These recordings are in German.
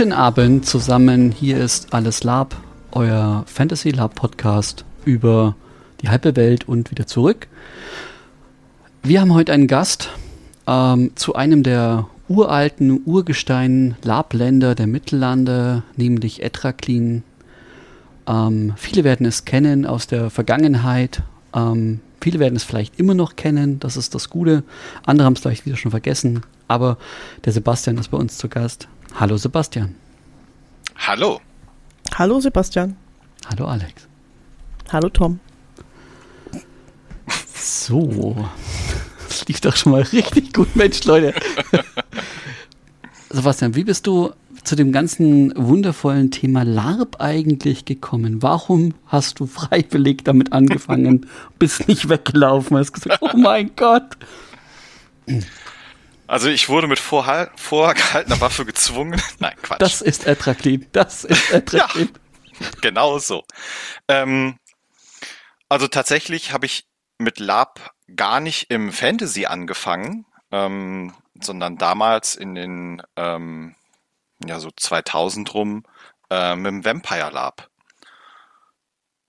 Guten Abend zusammen. Hier ist Alles Lab, euer Fantasy Lab Podcast über die halbe Welt und wieder zurück. Wir haben heute einen Gast ähm, zu einem der uralten Urgestein Labländer der Mittellande, nämlich Etraklin. Ähm, viele werden es kennen aus der Vergangenheit. Ähm, viele werden es vielleicht immer noch kennen. Das ist das Gute. Andere haben es vielleicht wieder schon vergessen. Aber der Sebastian ist bei uns zu Gast. Hallo Sebastian. Hallo. Hallo Sebastian. Hallo Alex. Hallo Tom. So. Das lief doch schon mal richtig gut, Mensch, Leute. Sebastian, wie bist du zu dem ganzen wundervollen Thema LARP eigentlich gekommen? Warum hast du freiwillig damit angefangen, bist nicht weggelaufen, hast gesagt, oh mein Gott. Also ich wurde mit vorhal- vorgehaltener Waffe gezwungen. Nein, Quatsch. Das ist Etraklin. Das ist Etraklin. ja, genau so. Ähm, also tatsächlich habe ich mit Lab gar nicht im Fantasy angefangen, ähm, sondern damals in den ähm, ja so 2000 rum äh, mit dem Vampire Lab.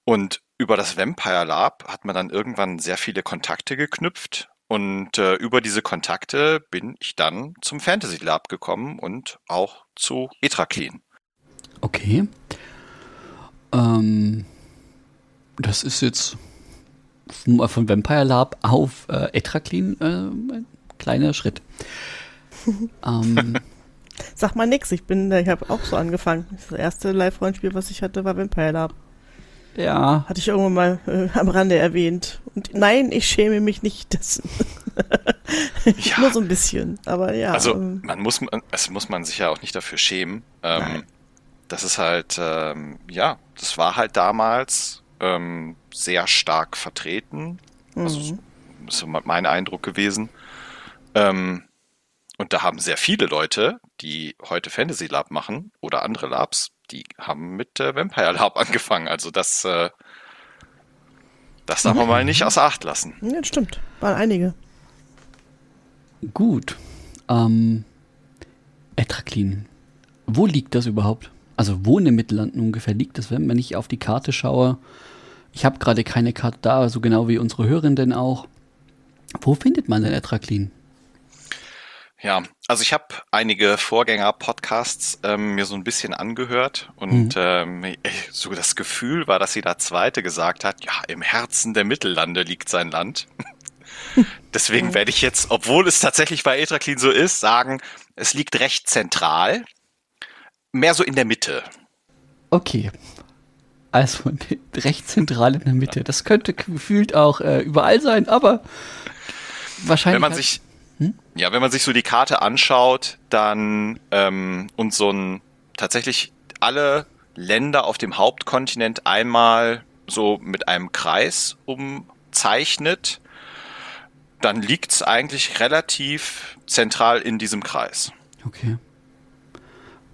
Und über das Vampire Lab hat man dann irgendwann sehr viele Kontakte geknüpft und äh, über diese Kontakte bin ich dann zum Fantasy Lab gekommen und auch zu Etraklin. Okay. Ähm, das ist jetzt von, von Vampire Lab auf äh, Etraklin äh, ein kleiner Schritt. ähm, Sag mal nix, ich bin, ich habe auch so angefangen. Das erste Live-Rollenspiel, was ich hatte, war Vampire Lab. Ja. Hatte ich irgendwann mal äh, am Rande erwähnt. Und nein, ich schäme mich nicht dessen. ja. Nur so ein bisschen, aber ja. Also ähm, man muss, es muss man sich ja auch nicht dafür schämen. Ähm, das ist halt, ähm, ja, das war halt damals ähm, sehr stark vertreten. Also, mhm. Also das ist mein Eindruck gewesen. Ähm, und da haben sehr viele Leute, die heute Fantasy Lab machen oder andere Labs, die haben mit äh, Vampire Lab angefangen. Also das, äh, das darf man mal nicht außer Acht lassen. Ja, das stimmt. Waren einige. Gut. Ähm, Etraklin. Wo liegt das überhaupt? Also wo in den Mittellanden ungefähr liegt das, wenn ich auf die Karte schaue? Ich habe gerade keine Karte da, so genau wie unsere Hörenden auch. Wo findet man denn Etraklin? Ja, also ich habe einige Vorgänger-Podcasts ähm, mir so ein bisschen angehört und mhm. ähm, so das Gefühl war, dass sie da zweite gesagt hat, ja, im Herzen der Mittellande liegt sein Land. Deswegen werde ich jetzt, obwohl es tatsächlich bei Etraklin so ist, sagen, es liegt recht zentral, mehr so in der Mitte. Okay. Also recht zentral in der Mitte. Das könnte gefühlt auch äh, überall sein, aber wahrscheinlich. Wenn man sich? Ja, wenn man sich so die Karte anschaut, dann ähm, und so ein tatsächlich alle Länder auf dem Hauptkontinent einmal so mit einem Kreis umzeichnet, dann liegt es eigentlich relativ zentral in diesem Kreis. Okay.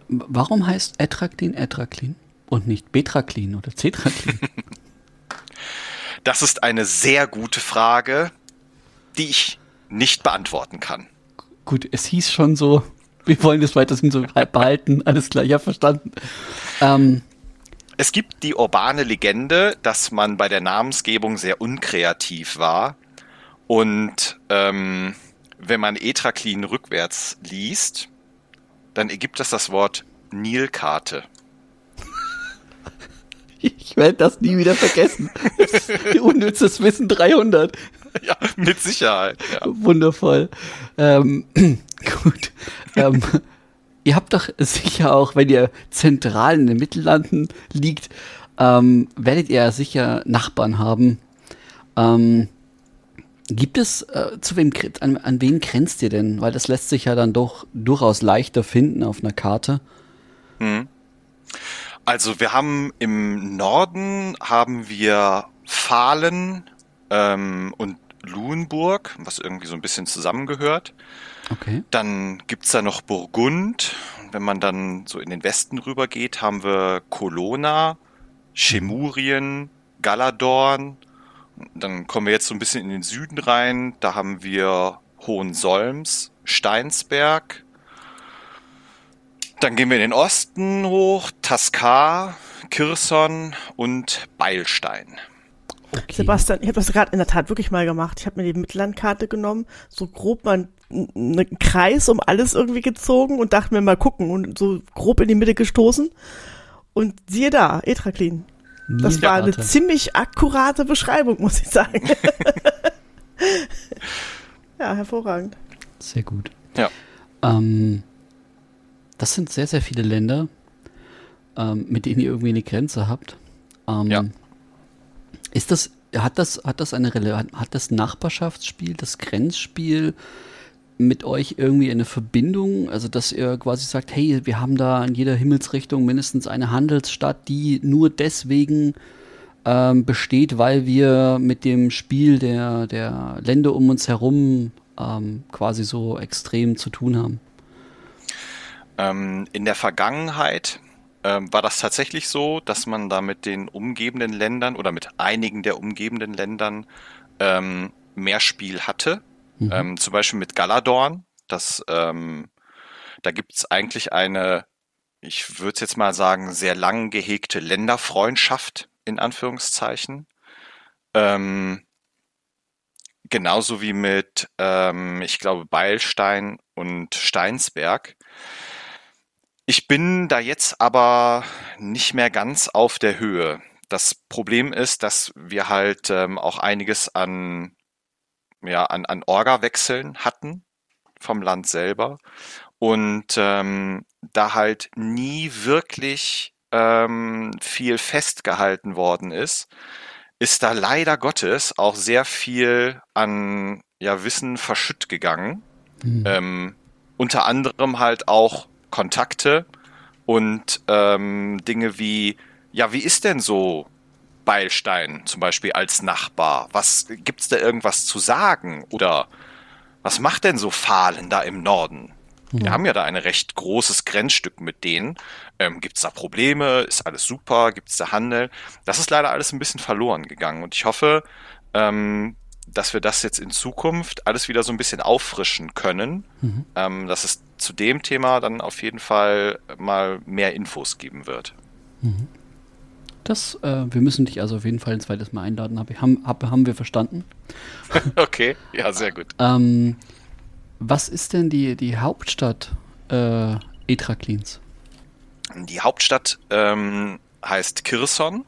Warum heißt Etraklin Etraklin und nicht Betraklin oder Cetraklin? das ist eine sehr gute Frage, die ich nicht beantworten kann. Gut, es hieß schon so, wir wollen das weiterhin so behalten. Alles klar, ja, verstanden. Ähm, es gibt die urbane Legende, dass man bei der Namensgebung sehr unkreativ war. Und ähm, wenn man Etraklin rückwärts liest, dann ergibt das das Wort Nilkarte. Ich werde das nie wieder vergessen. Unnützes Wissen 300. Ja, mit Sicherheit. Ja. Wundervoll. Ähm, gut. Ähm, ihr habt doch sicher auch, wenn ihr zentral in den Mittellanden liegt, ähm, werdet ihr sicher Nachbarn haben. Ähm, gibt es, äh, zu wem, an, an wen grenzt ihr denn? Weil das lässt sich ja dann doch durchaus leichter finden auf einer Karte. Hm. Also wir haben im Norden haben wir Fahlen ähm, und Luenburg, was irgendwie so ein bisschen zusammengehört. Okay. Dann gibt's da noch Burgund. Wenn man dann so in den Westen rüber geht, haben wir Colonna, Chemurien, Galadorn. Dann kommen wir jetzt so ein bisschen in den Süden rein. Da haben wir Hohensolms, Steinsberg. Dann gehen wir in den Osten hoch, Taskar, Kirson und Beilstein. Okay. Sebastian, ich habe das gerade in der Tat wirklich mal gemacht. Ich habe mir die Mittellandkarte genommen, so grob mal einen Kreis um alles irgendwie gezogen und dachte mir mal gucken und so grob in die Mitte gestoßen. Und siehe da, Etraklin. Das war eine ziemlich akkurate Beschreibung, muss ich sagen. ja, hervorragend. Sehr gut. Ja. Ähm, das sind sehr, sehr viele Länder, ähm, mit denen ihr irgendwie eine Grenze habt. Ähm, ja. Ist das, hat das, hat das eine Relevanz, hat das Nachbarschaftsspiel, das Grenzspiel mit euch irgendwie eine Verbindung? Also, dass ihr quasi sagt, hey, wir haben da in jeder Himmelsrichtung mindestens eine Handelsstadt, die nur deswegen ähm, besteht, weil wir mit dem Spiel der, der Länder um uns herum ähm, quasi so extrem zu tun haben? Ähm, in der Vergangenheit ähm, war das tatsächlich so, dass man da mit den umgebenden Ländern oder mit einigen der umgebenden Ländern ähm, mehr Spiel hatte. Mhm. Ähm, zum Beispiel mit Galadorn. Das, ähm, da gibt's eigentlich eine, ich würde jetzt mal sagen, sehr lang gehegte Länderfreundschaft in Anführungszeichen. Ähm, genauso wie mit, ich glaube, Beilstein und Steinsberg. Ich bin da jetzt aber nicht mehr ganz auf der Höhe. Das Problem ist, dass wir halt ähm, auch einiges an, ja, an, an Orga-Wechseln hatten vom Land selber und ähm, da halt nie wirklich ähm, viel festgehalten worden ist, ist da leider Gottes auch sehr viel an ja, Wissen verschütt gegangen. Mhm. Ähm, unter anderem halt auch Kontakte und ähm, Dinge wie, ja, wie ist denn so Beilstein zum Beispiel als Nachbar? Was gibt's da irgendwas zu sagen? Oder was macht denn so Fahlen da im Norden? Mhm. Wir haben ja da ein recht großes Grenzstück mit denen. Ähm, Gibt es da Probleme? Ist alles super? Gibt es da Handel? Das ist leider alles ein bisschen verloren gegangen. Und ich hoffe, ähm, dass wir das jetzt in Zukunft alles wieder so ein bisschen auffrischen können, mhm. ähm, dass es zu dem Thema dann auf jeden Fall mal mehr Infos geben wird. Mhm. Das, äh, wir müssen dich also auf jeden Fall ein zweites Mal einladen, hab, haben, hab, haben wir verstanden. okay, ja, sehr gut. Ähm, was ist denn die, die Hauptstadt äh, Etraklins? Die Hauptstadt ähm, heißt Kirson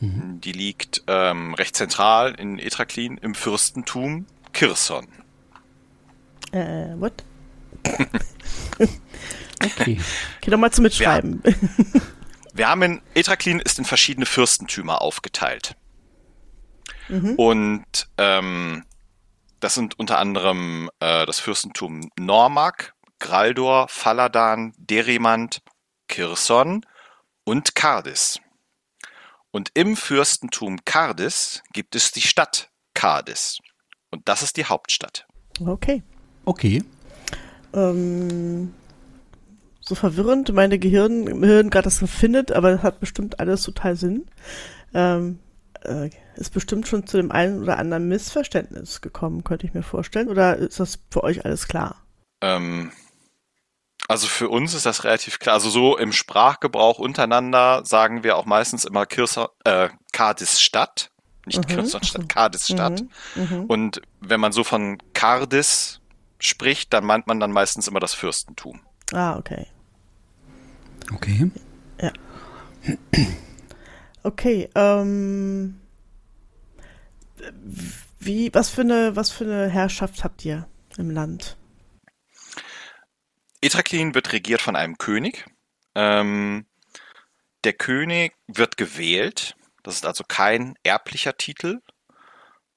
Mhm. Die liegt ähm, recht zentral in Etraklin im Fürstentum Kirson. Äh, what? Okay. Okay, nochmal zum Mitschreiben. Wir, wir haben in Etraklin ist in verschiedene Fürstentümer aufgeteilt. Mhm. Und ähm, das sind unter anderem äh, das Fürstentum Normak, Graldor, Faladan, Derimant, Kirson und Cardis. Und im Fürstentum Cardis gibt es die Stadt Cardis. Und das ist die Hauptstadt. Okay. Okay. Ähm, so verwirrend meine Gehirn, Gehirn gerade das findet, aber das hat bestimmt alles total Sinn. Ähm, äh, ist bestimmt schon zu dem einen oder anderen Missverständnis gekommen, könnte ich mir vorstellen. Oder ist das für euch alles klar? Ähm, also für uns ist das relativ klar. Also so im Sprachgebrauch untereinander sagen wir auch meistens immer Kirsa, äh, Cardis Stadt, nicht mhm. Kirson Stadt, Cardis Stadt. Mhm. Mhm. Und wenn man so von Cardis spricht, dann meint man dann meistens immer das Fürstentum. Ah, okay. Okay. Ja. Okay, ähm, wie, was für eine, was für eine Herrschaft habt ihr im Land? Etraklin wird regiert von einem König. Ähm, der König wird gewählt. Das ist also kein erblicher Titel.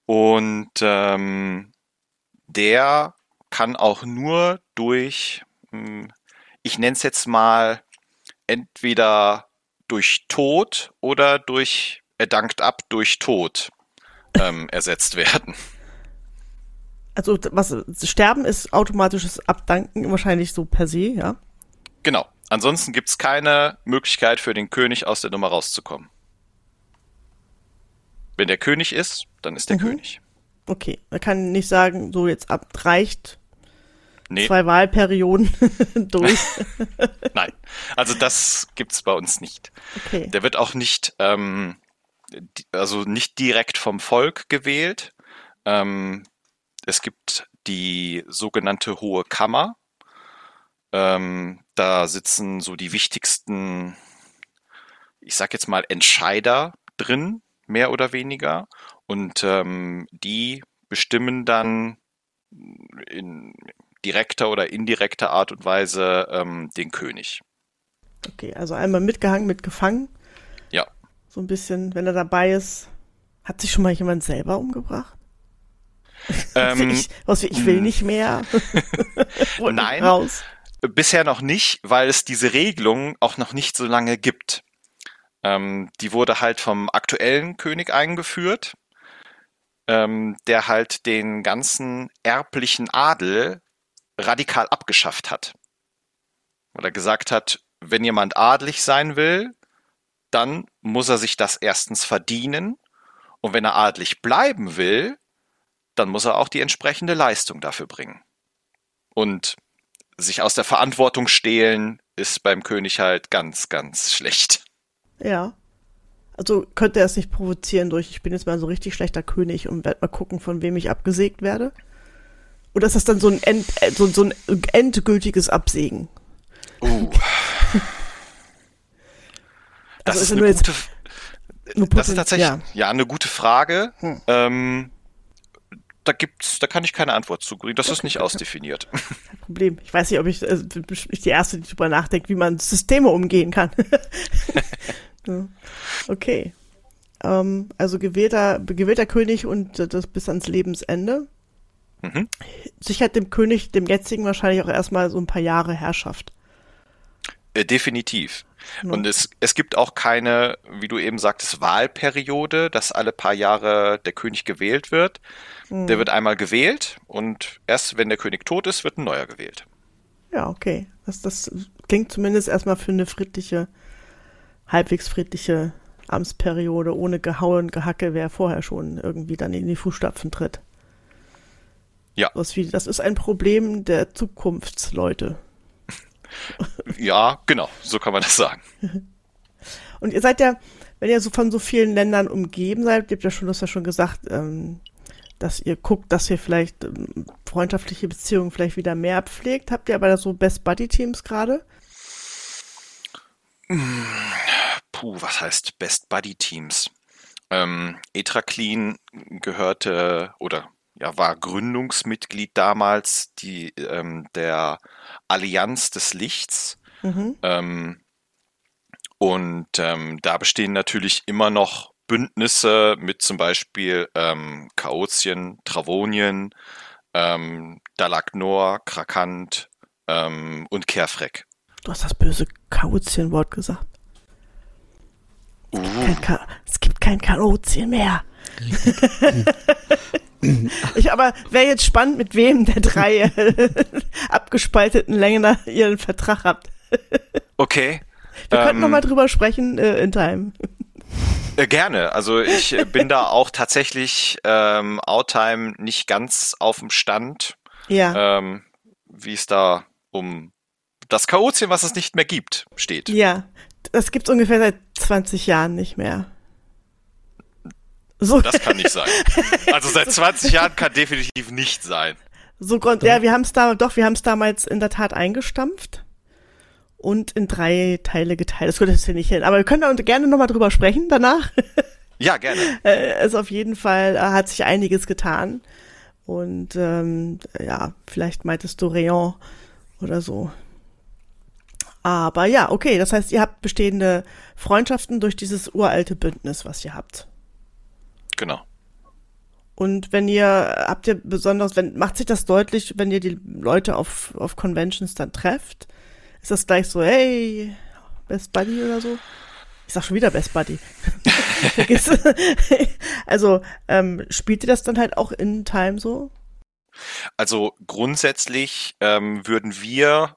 Und ähm, der kann auch nur durch, hm, ich nenne es jetzt mal, entweder durch Tod oder durch, er dankt ab durch Tod ähm, ersetzt werden. Also was Sterben ist automatisches Abdanken wahrscheinlich so per se, ja? Genau. Ansonsten gibt es keine Möglichkeit für den König aus der Nummer rauszukommen. Wenn der König ist, dann ist der mhm. König. Okay, er kann nicht sagen, so jetzt abreicht. Nee. zwei Wahlperioden durch. Nein, also das gibt's bei uns nicht. Okay. Der wird auch nicht, ähm, also nicht direkt vom Volk gewählt. Ähm, es gibt die sogenannte Hohe Kammer. Ähm, da sitzen so die wichtigsten, ich sag jetzt mal, Entscheider drin, mehr oder weniger. Und ähm, die bestimmen dann in direkter oder indirekter Art und Weise ähm, den König. Okay, also einmal mitgehangen, mitgefangen. Ja. So ein bisschen, wenn er dabei ist. Hat sich schon mal jemand selber umgebracht? Ähm, ich, was, ich will hm. nicht mehr. Nein, raus. bisher noch nicht, weil es diese Regelung auch noch nicht so lange gibt. Ähm, die wurde halt vom aktuellen König eingeführt, ähm, der halt den ganzen erblichen Adel radikal abgeschafft hat. Weil er gesagt hat, wenn jemand adelig sein will, dann muss er sich das erstens verdienen. Und wenn er adelig bleiben will, dann muss er auch die entsprechende Leistung dafür bringen. Und sich aus der Verantwortung stehlen ist beim König halt ganz, ganz schlecht. Ja. Also könnte er es nicht provozieren durch, ich bin jetzt mal so richtig schlechter König und werde mal gucken, von wem ich abgesägt werde? Oder ist das dann so ein, end, äh, so, so ein endgültiges Absägen? Uh. das also ist, ist eine gute, jetzt, das ist tatsächlich ja. ja. eine gute Frage. Hm. Ähm, da gibt's, da kann ich keine Antwort zu Das okay, ist nicht okay. ausdefiniert. Kein Problem. Ich weiß nicht, ob ich, also, ich die erste, die darüber nachdenkt, wie man Systeme umgehen kann. okay. Ähm, also gewählter, gewählter König und das bis ans Lebensende. Mhm. Sichert dem König, dem jetzigen wahrscheinlich auch erstmal so ein paar Jahre Herrschaft. Äh, definitiv. Ja. Und es, es gibt auch keine, wie du eben sagtest, Wahlperiode, dass alle paar Jahre der König gewählt wird. Mhm. Der wird einmal gewählt und erst wenn der König tot ist, wird ein neuer gewählt. Ja, okay. Das, das klingt zumindest erstmal für eine friedliche, halbwegs friedliche Amtsperiode ohne Gehaue und Gehacke, wer vorher schon irgendwie dann in die Fußstapfen tritt. Ja. Was wie, das ist ein Problem der Zukunftsleute. ja, genau, so kann man das sagen. Und ihr seid ja, wenn ihr so von so vielen Ländern umgeben seid, ihr habt ja schon, das ja schon gesagt, ähm, dass ihr guckt, dass ihr vielleicht ähm, freundschaftliche Beziehungen vielleicht wieder mehr pflegt. Habt ihr aber da so Best Buddy Teams gerade? Puh, was heißt Best Buddy Teams? Ähm, Etraclean gehörte oder ja, war Gründungsmitglied damals die, ähm, der Allianz des Lichts. Mhm. Ähm, und ähm, da bestehen natürlich immer noch Bündnisse mit zum Beispiel ähm, Chaotien, Travonien, ähm, Dalagnor, Krakant ähm, und Kerfreck. Du hast das böse Chaotien-Wort gesagt. Uh. Es gibt kein Chaotien mehr. Ich aber wäre jetzt spannend, mit wem der drei äh, abgespalteten Länger ihren Vertrag habt. Okay. Wir ähm, könnten nochmal drüber sprechen äh, in Time. Äh, gerne. Also ich bin da auch tatsächlich ähm, Outtime nicht ganz auf dem Stand. Ja. Ähm, wie es da um das Chaotien, was es nicht mehr gibt, steht. Ja, das gibt's ungefähr seit 20 Jahren nicht mehr. So. Das kann nicht sein. Also seit 20 Jahren kann definitiv nicht sein. So Grund, ja, wir haben es da, doch, wir haben es damals in der Tat eingestampft und in drei Teile geteilt. Das könnte es hier nicht hin. Aber wir können da gerne nochmal drüber sprechen danach. Ja, gerne. also auf jeden Fall äh, hat sich einiges getan. Und ähm, ja, vielleicht meintest du Rayon oder so. Aber ja, okay, das heißt, ihr habt bestehende Freundschaften durch dieses uralte Bündnis, was ihr habt. Genau. Und wenn ihr, habt ihr besonders, wenn, macht sich das deutlich, wenn ihr die Leute auf, auf Conventions dann trefft? Ist das gleich so, hey, Best Buddy oder so? Ich sag schon wieder Best Buddy. also, ähm, spielt ihr das dann halt auch in Time so? Also grundsätzlich ähm, würden wir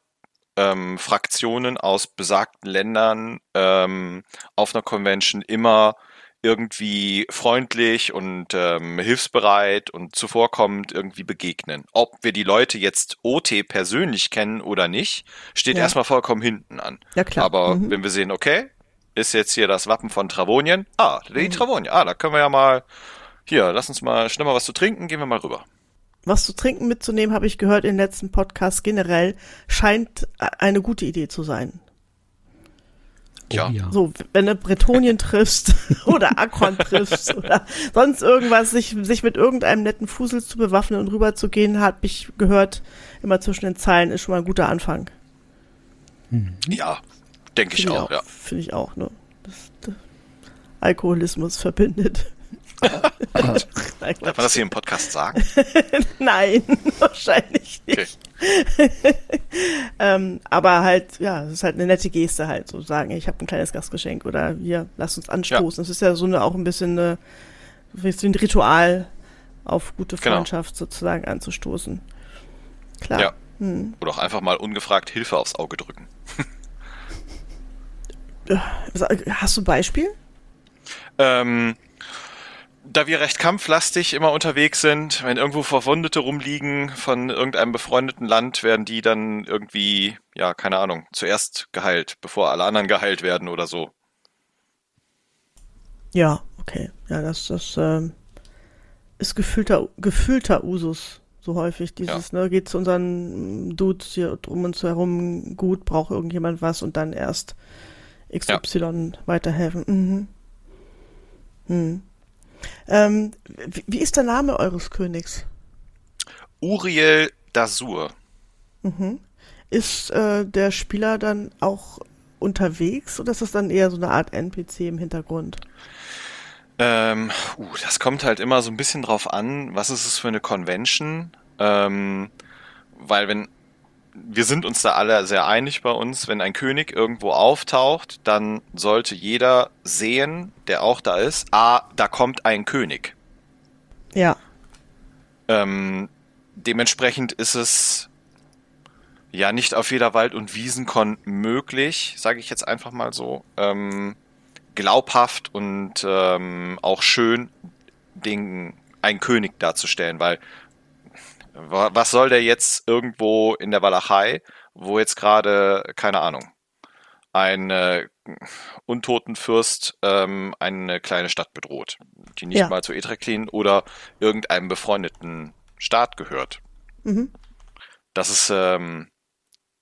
ähm, Fraktionen aus besagten Ländern ähm, auf einer Convention immer irgendwie freundlich und ähm, hilfsbereit und zuvorkommend irgendwie begegnen. Ob wir die Leute jetzt OT persönlich kennen oder nicht, steht ja. erstmal vollkommen hinten an. Ja, klar. Aber mhm. wenn wir sehen, okay, ist jetzt hier das Wappen von Travonien. Ah, die mhm. Travonien. Ah, da können wir ja mal, hier, lass uns mal schnell mal was zu trinken, gehen wir mal rüber. Was zu trinken mitzunehmen, habe ich gehört in den letzten Podcasts generell, scheint eine gute Idee zu sein. Ja. ja. So, wenn du Bretonien triffst oder Akron triffst oder sonst irgendwas, sich, sich mit irgendeinem netten Fusel zu bewaffnen und rüberzugehen, hat mich gehört, immer zwischen den Zeilen ist schon mal ein guter Anfang. Mhm. Ja, denke ich, ich auch, ja. Finde ich auch, ne? Das, das Alkoholismus verbindet. Darf man das hier im Podcast sagen? Nein, wahrscheinlich nicht. Okay. ähm, aber halt, ja, es ist halt eine nette Geste halt, so sagen, ich habe ein kleines Gastgeschenk oder hier, lass uns anstoßen. Es ja. ist ja so eine auch ein bisschen eine, ein Ritual auf gute genau. Freundschaft genau. sozusagen anzustoßen. Klar. Ja. Hm. Oder auch einfach mal ungefragt Hilfe aufs Auge drücken. Hast du ein Beispiel? Ähm, da wir recht kampflastig immer unterwegs sind, wenn irgendwo Verwundete rumliegen von irgendeinem befreundeten Land, werden die dann irgendwie, ja, keine Ahnung, zuerst geheilt, bevor alle anderen geheilt werden oder so. Ja, okay. Ja, das, das ähm, ist gefühlter, gefühlter Usus so häufig. Dieses, ja. ne, geht zu unseren Dudes hier um uns herum gut, braucht irgendjemand was und dann erst XY ja. weiterhelfen. Mhm. Hm. Ähm, wie, ist der Name eures Königs? Uriel Dasur. Mhm. Ist äh, der Spieler dann auch unterwegs oder ist das dann eher so eine Art NPC im Hintergrund? Ähm, uh, das kommt halt immer so ein bisschen drauf an, was ist es für eine Convention. Ähm, weil wenn wir sind uns da alle sehr einig bei uns, wenn ein König irgendwo auftaucht, dann sollte jeder sehen, der auch da ist, ah, da kommt ein König. Ja. Ähm, dementsprechend ist es ja nicht auf jeder Wald- und Wiesenkon möglich, sage ich jetzt einfach mal so, ähm, glaubhaft und ähm, auch schön den, einen König darzustellen, weil was soll der jetzt irgendwo in der Walachei, wo jetzt gerade, keine Ahnung, ein äh, Untotenfürst ähm, eine kleine Stadt bedroht, die nicht ja. mal zu Etreklin oder irgendeinem befreundeten Staat gehört. Mhm. Das ist, ähm,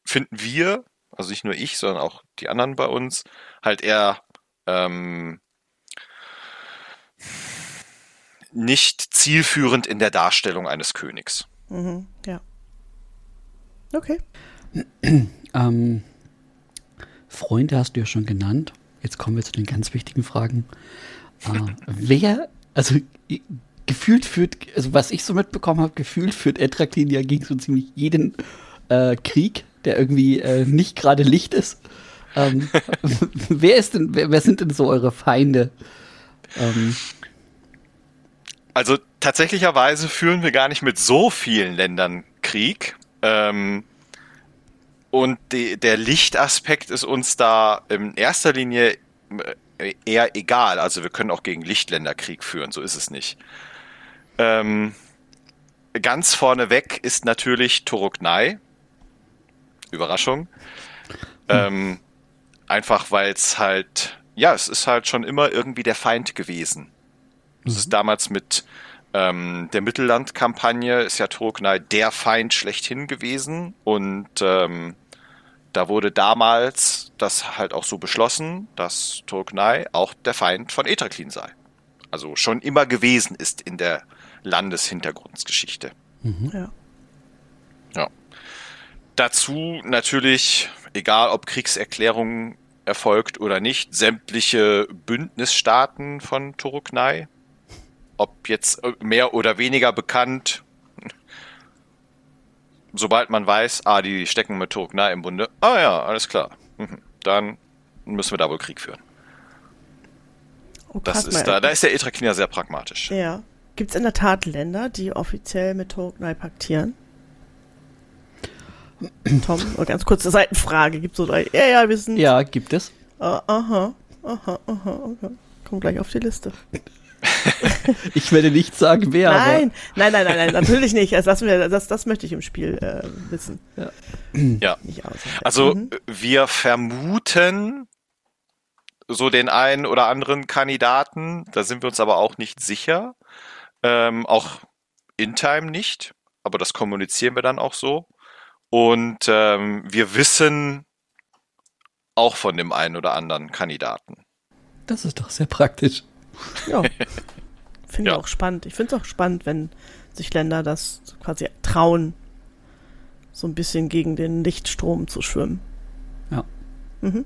finden wir, also nicht nur ich, sondern auch die anderen bei uns, halt eher ähm, nicht zielführend in der Darstellung eines Königs. Mhm, ja. Okay. ähm, Freunde hast du ja schon genannt. Jetzt kommen wir zu den ganz wichtigen Fragen. Äh, wer, also gefühlt führt, also was ich so mitbekommen habe, gefühlt führt Etraklin ja gegen so ziemlich jeden äh, Krieg, der irgendwie äh, nicht gerade Licht ist. Ähm, wer ist denn, wer, wer, sind denn so eure Feinde? Ähm, also tatsächlicherweise führen wir gar nicht mit so vielen Ländern Krieg. Ähm, und die, der Lichtaspekt ist uns da in erster Linie äh, eher egal. Also wir können auch gegen Lichtländer Krieg führen, so ist es nicht. Ähm, ganz vorneweg ist natürlich Turuknai. Überraschung. Hm. Ähm, einfach weil es halt, ja, es ist halt schon immer irgendwie der Feind gewesen. Das ist damals mit ähm, der Mittellandkampagne ist ja Turknei der Feind schlechthin gewesen und ähm, da wurde damals das halt auch so beschlossen, dass Turknei auch der Feind von Etreklin sei. Also schon immer gewesen ist in der Landeshintergrundsgeschichte. Mhm. Ja. ja. Dazu natürlich, egal ob Kriegserklärung erfolgt oder nicht, sämtliche Bündnisstaaten von Turknei ob jetzt äh, mehr oder weniger bekannt, sobald man weiß, ah, die stecken mit Turknei im Bunde, ah ja, alles klar, mhm. dann müssen wir da wohl Krieg führen. Oh, das ist da, da ist der Etrakina sehr pragmatisch. Ja. Gibt es in der Tat Länder, die offiziell mit Turknei paktieren? Tom, ganz kurze Seitenfrage. Gibt so drei? Ja, ja, wir sind. Ja, gibt es. Uh, aha, aha, aha, okay. Kommt gleich auf die Liste. ich werde nicht sagen, wer. Nein, nein, nein, nein, nein, natürlich nicht. Also das, das, das möchte ich im Spiel äh, wissen. Ja. ja. Also mhm. wir vermuten so den einen oder anderen Kandidaten, da sind wir uns aber auch nicht sicher. Ähm, auch in Time nicht, aber das kommunizieren wir dann auch so. Und ähm, wir wissen auch von dem einen oder anderen Kandidaten. Das ist doch sehr praktisch. Ja. Finde ja. ich auch spannend. Ich finde es auch spannend, wenn sich Länder das quasi trauen, so ein bisschen gegen den Lichtstrom zu schwimmen. Ja. Mhm.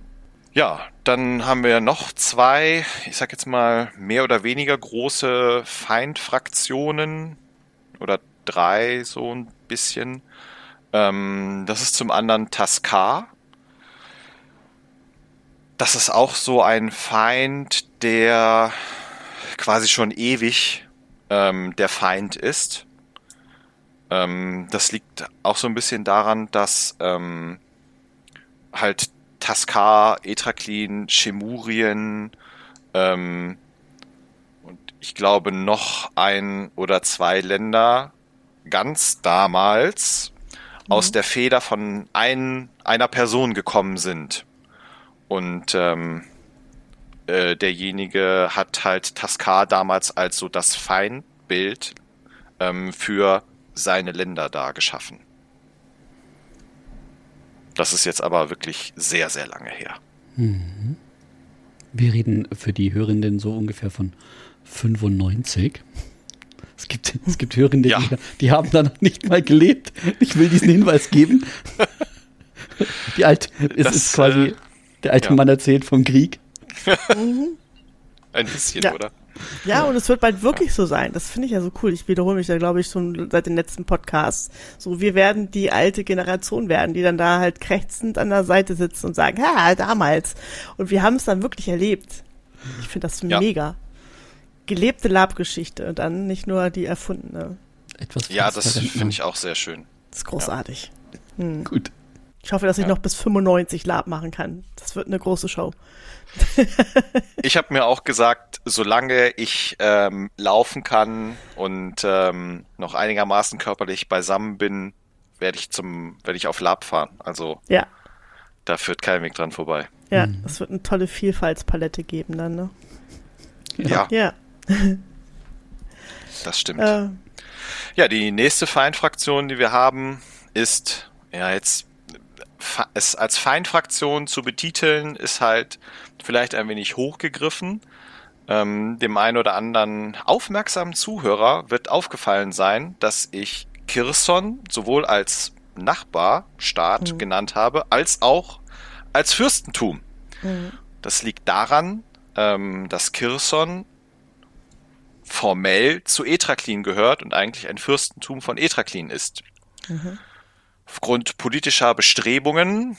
Ja, dann haben wir noch zwei, ich sag jetzt mal, mehr oder weniger große Feindfraktionen oder drei so ein bisschen. Ähm, das ist zum anderen Taskar. Das ist auch so ein Feind, der quasi schon ewig ähm, der Feind ist. Ähm, das liegt auch so ein bisschen daran, dass ähm, halt Taskar, Etraklin, Chemurien ähm, und ich glaube noch ein oder zwei Länder ganz damals mhm. aus der Feder von ein, einer Person gekommen sind. Und ähm, äh, derjenige hat halt Taskar damals als so das Feindbild ähm, für seine Länder da geschaffen. Das ist jetzt aber wirklich sehr, sehr lange her. Mhm. Wir reden für die Hörenden so ungefähr von 95. Es gibt, es gibt Hörende, ja. die, die, haben da noch nicht mal gelebt. Ich will diesen Hinweis geben. Die alte, es das, ist quasi, äh, der alte ja. Mann erzählt vom Krieg. Ein bisschen, ja. oder? Ja, und es wird bald wirklich so sein. Das finde ich ja so cool. Ich wiederhole mich da, glaube ich, schon seit den letzten Podcasts. So, wir werden die alte Generation werden, die dann da halt krächzend an der Seite sitzen und sagen, ja, damals. Und wir haben es dann wirklich erlebt. Ich finde das ja. mega. Gelebte Lab-Geschichte und dann nicht nur die erfundene. Etwas ja, das finde ich auch sehr schön. Das ist großartig. Ja. Hm. Gut. Ich hoffe, dass ich ja. noch bis 95 Lab machen kann. Das wird eine große Show. ich habe mir auch gesagt, solange ich ähm, laufen kann und ähm, noch einigermaßen körperlich beisammen bin, werde ich zum, werde ich auf Lab fahren. Also ja. da führt kein Weg dran vorbei. Ja, mhm. es wird eine tolle Vielfaltspalette geben dann, ne? Ja. Ja. das stimmt. Äh. Ja, die nächste Feindfraktion, die wir haben, ist ja jetzt es als Feindfraktion zu betiteln, ist halt vielleicht ein wenig hochgegriffen. Ähm, dem einen oder anderen aufmerksamen Zuhörer wird aufgefallen sein, dass ich Kirson sowohl als Nachbarstaat mhm. genannt habe, als auch als Fürstentum. Mhm. Das liegt daran, ähm, dass Kirson formell zu Etraklin gehört und eigentlich ein Fürstentum von Etraklin ist. Mhm. Aufgrund politischer Bestrebungen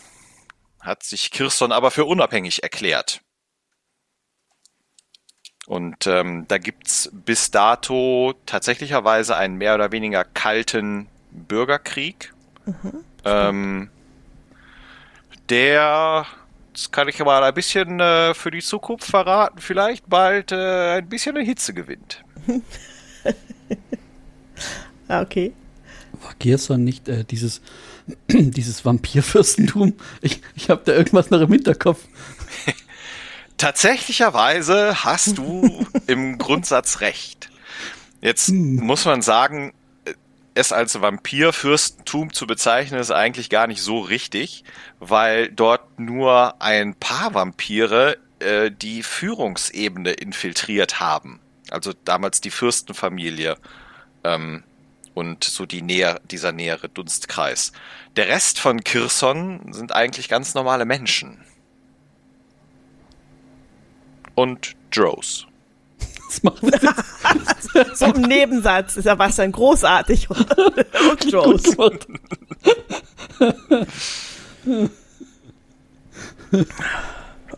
hat sich Kirsten aber für unabhängig erklärt. Und ähm, da gibt's bis dato tatsächlicherweise einen mehr oder weniger kalten Bürgerkrieg. Mhm. Ähm, der, das kann ich mal ein bisschen äh, für die Zukunft verraten, vielleicht bald äh, ein bisschen eine Hitze gewinnt. ah, okay. War Gerson nicht äh, dieses, dieses Vampirfürstentum? Ich, ich habe da irgendwas noch im Hinterkopf. Tatsächlicherweise hast du im Grundsatz recht. Jetzt hm. muss man sagen, es als Vampirfürstentum zu bezeichnen, ist eigentlich gar nicht so richtig, weil dort nur ein paar Vampire äh, die Führungsebene infiltriert haben. Also damals die Fürstenfamilie. Ähm, und so die näher, dieser nähere Dunstkreis. Der Rest von Kirson sind eigentlich ganz normale Menschen. Und Drows. Das macht so ein Nebensatz ist ja was dann großartig. und Drows.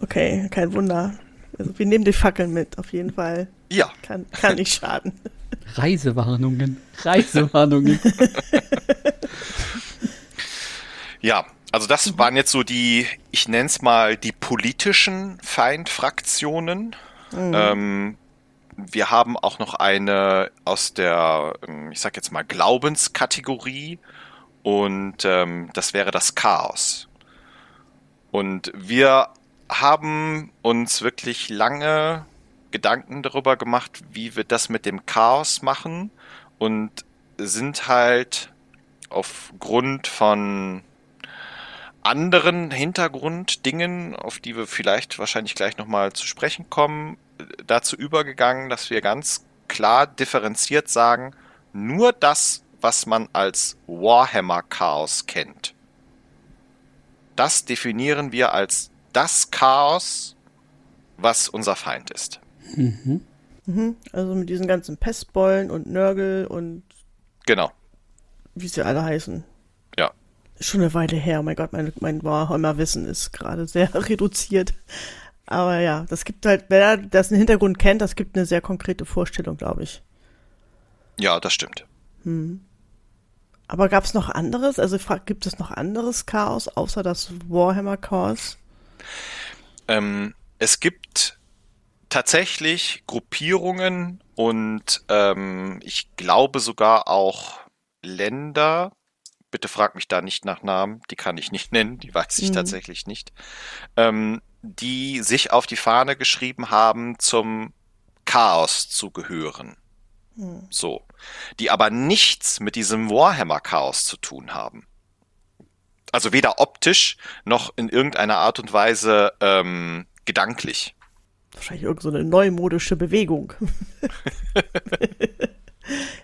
okay, kein Wunder. Also wir nehmen die Fackeln mit, auf jeden Fall. Ja. Kann, kann nicht schaden. Reisewarnungen. Reisewarnungen. ja, also das waren jetzt so die, ich nenne es mal die politischen Feindfraktionen. Mhm. Ähm, wir haben auch noch eine aus der, ähm, ich sag jetzt mal, Glaubenskategorie und ähm, das wäre das Chaos. Und wir haben uns wirklich lange Gedanken darüber gemacht, wie wir das mit dem Chaos machen und sind halt aufgrund von anderen Hintergrunddingen, auf die wir vielleicht wahrscheinlich gleich nochmal zu sprechen kommen, dazu übergegangen, dass wir ganz klar differenziert sagen, nur das, was man als Warhammer Chaos kennt, das definieren wir als das Chaos, was unser Feind ist. Mhm. Mhm. Also mit diesen ganzen Pestbollen und Nörgel und genau. Wie sie alle heißen. Ja. Schon eine Weile her. Oh mein Gott, mein, mein Warhammer-Wissen ist gerade sehr reduziert. Aber ja, das gibt halt, wer das einen Hintergrund kennt, das gibt eine sehr konkrete Vorstellung, glaube ich. Ja, das stimmt. Hm. Aber gab es noch anderes? Also gibt es noch anderes Chaos außer das Warhammer Chaos? Ähm, es gibt tatsächlich Gruppierungen und ähm, ich glaube sogar auch Länder, bitte frag mich da nicht nach Namen, die kann ich nicht nennen, die weiß ich mhm. tatsächlich nicht, ähm, die sich auf die Fahne geschrieben haben, zum Chaos zu gehören. Mhm. So. Die aber nichts mit diesem Warhammer-Chaos zu tun haben. Also weder optisch noch in irgendeiner Art und Weise ähm, gedanklich. Wahrscheinlich irgendeine so neumodische Bewegung.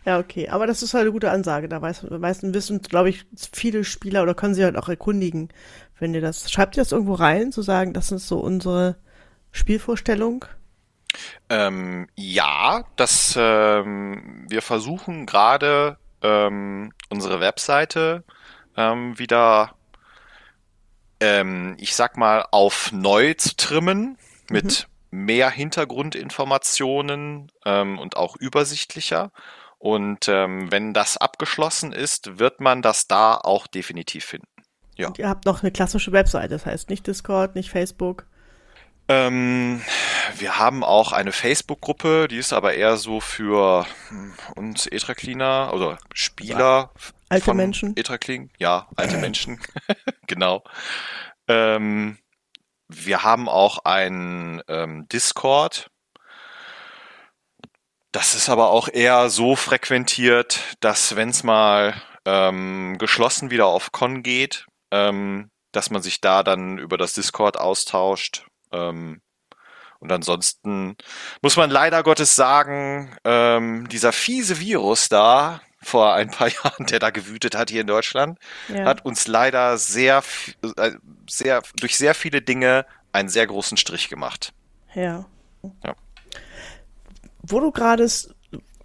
Ja, okay. Aber das ist halt eine gute Ansage. Da weiß, meisten wissen, glaube ich, viele Spieler oder können sich halt auch erkundigen, wenn ihr das. Schreibt ihr das irgendwo rein, zu sagen, das ist so unsere Spielvorstellung? Ähm, ja, das ähm, wir versuchen gerade ähm, unsere Webseite ähm, wieder, ähm, ich sag mal, auf neu zu trimmen mit mhm. Mehr Hintergrundinformationen ähm, und auch übersichtlicher. Und ähm, wenn das abgeschlossen ist, wird man das da auch definitiv finden. Ja. Und ihr habt noch eine klassische Webseite, das heißt nicht Discord, nicht Facebook. Ähm, wir haben auch eine Facebook-Gruppe, die ist aber eher so für hm, uns Etracleaner oder Spieler. Alte von Menschen. Etraclean, ja, alte Menschen, genau. Ähm, wir haben auch einen ähm, Discord, das ist aber auch eher so frequentiert, dass wenn es mal ähm, geschlossen wieder auf Con geht, ähm, dass man sich da dann über das Discord austauscht. Ähm, und ansonsten muss man leider Gottes sagen, ähm, dieser fiese Virus da vor ein paar Jahren, der da gewütet hat hier in Deutschland, ja. hat uns leider sehr, äh, sehr, durch sehr viele Dinge einen sehr großen Strich gemacht. Ja. ja wo du gerade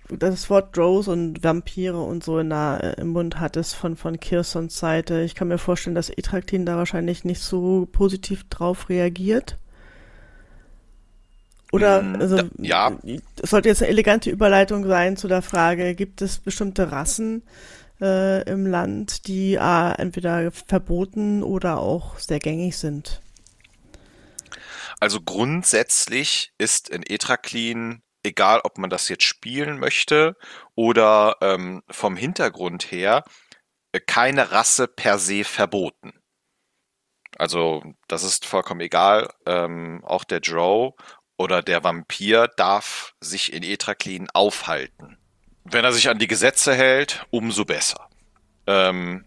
das Wort Drows und Vampire und so in der, äh, im Mund hattest von, von Kirsons Seite, ich kann mir vorstellen, dass Etraktin da wahrscheinlich nicht so positiv drauf reagiert. Oder, mm, also, ja. Es sollte jetzt eine elegante Überleitung sein zu der Frage, gibt es bestimmte Rassen äh, im Land, die äh, entweder verboten oder auch sehr gängig sind? Also grundsätzlich ist in Etraklin egal ob man das jetzt spielen möchte oder ähm, vom Hintergrund her, äh, keine Rasse per se verboten. Also das ist vollkommen egal. Ähm, auch der Drow oder der Vampir darf sich in Etraklin aufhalten. Wenn er sich an die Gesetze hält, umso besser. Ähm,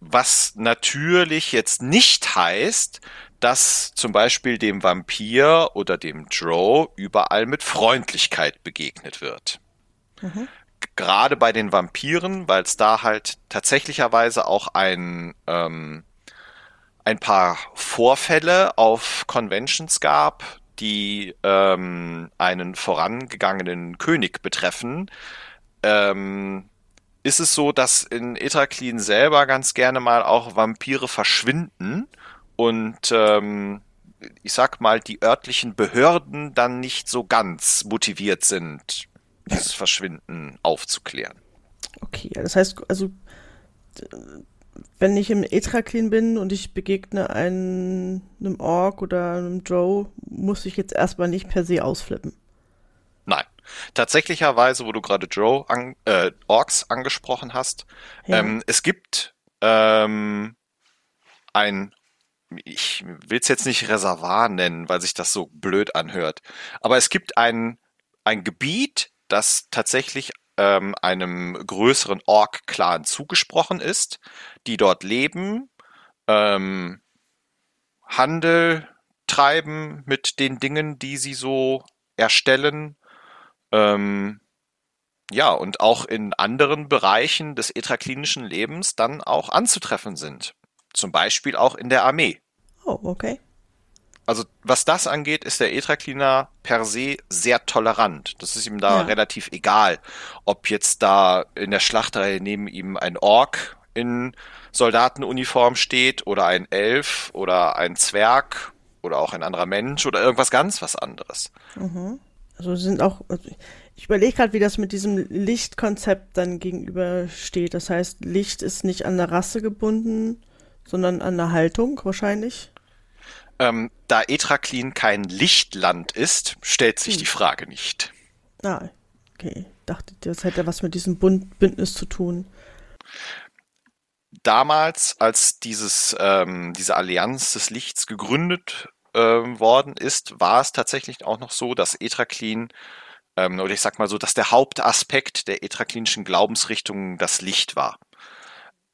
was natürlich jetzt nicht heißt, dass zum Beispiel dem Vampir oder dem Drow überall mit Freundlichkeit begegnet wird. Mhm. Gerade bei den Vampiren, weil es da halt tatsächlicherweise auch ein, ähm, ein paar Vorfälle auf Conventions gab, die ähm, einen vorangegangenen König betreffen, ähm, ist es so, dass in Etraklin selber ganz gerne mal auch Vampire verschwinden und ähm, ich sag mal, die örtlichen Behörden dann nicht so ganz motiviert sind, dieses Verschwinden aufzuklären. Okay, das heißt, also wenn ich im Etraklin bin und ich begegne einem, einem Ork oder einem Drow, muss ich jetzt erstmal nicht per se ausflippen. Nein. Tatsächlicherweise, wo du gerade Drow an, äh, Orks angesprochen hast, ja. ähm, es gibt ähm, ein ich will es jetzt nicht Reservoir nennen, weil sich das so blöd anhört. Aber es gibt ein, ein Gebiet, das tatsächlich ähm, einem größeren Ork-Clan zugesprochen ist, die dort leben, ähm, Handel treiben mit den Dingen, die sie so erstellen. Ähm, ja, und auch in anderen Bereichen des etraklinischen Lebens dann auch anzutreffen sind. Zum Beispiel auch in der Armee. Oh, okay. Also was das angeht, ist der Etrakliner per se sehr tolerant. Das ist ihm da ja. relativ egal, ob jetzt da in der Schlachtreihe neben ihm ein Ork in Soldatenuniform steht oder ein Elf oder ein Zwerg oder auch ein anderer Mensch oder irgendwas ganz was anderes. Mhm. Also sind auch, also ich überlege gerade, wie das mit diesem Lichtkonzept dann gegenübersteht. Das heißt, Licht ist nicht an der Rasse gebunden, sondern an der Haltung wahrscheinlich. Ähm, da Etraklin kein Lichtland ist, stellt sich hm. die Frage nicht. Ah, okay. Dachte, das hätte was mit diesem Bund Bündnis zu tun. Damals, als dieses, ähm, diese Allianz des Lichts gegründet ähm, worden ist, war es tatsächlich auch noch so, dass Etraklin ähm, oder ich sag mal so, dass der Hauptaspekt der etraklinischen Glaubensrichtung das Licht war.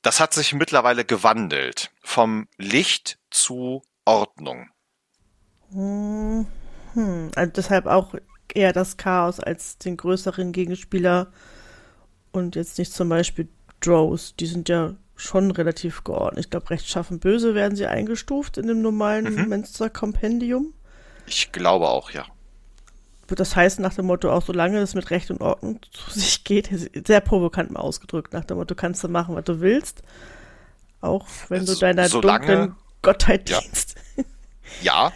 Das hat sich mittlerweile gewandelt vom Licht zu Ordnung. Hm, also deshalb auch eher das Chaos als den größeren Gegenspieler und jetzt nicht zum Beispiel Drows. Die sind ja schon relativ geordnet. Ich glaube, rechtschaffen böse werden sie eingestuft in dem normalen mhm. Menster-Kompendium. Ich glaube auch, ja wird das heißen nach dem Motto, auch solange es mit Recht und Ordnung zu sich geht, sehr provokant mal ausgedrückt, nach dem Motto, kannst du machen, was du willst, auch wenn du deiner solange, dunklen Gottheit ja. dienst. Ja.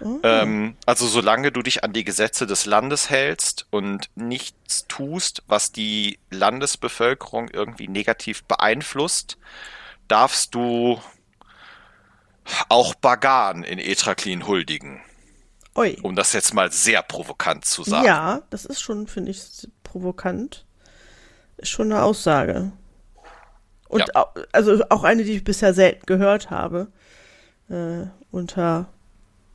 Oh. Ähm, also solange du dich an die Gesetze des Landes hältst und nichts tust, was die Landesbevölkerung irgendwie negativ beeinflusst, darfst du auch Bagan in Etraklin huldigen. Ui. Um das jetzt mal sehr provokant zu sagen. Ja, das ist schon, finde ich, provokant. Ist schon eine Aussage. Und ja. auch, also auch eine, die ich bisher selten gehört habe. Äh, unter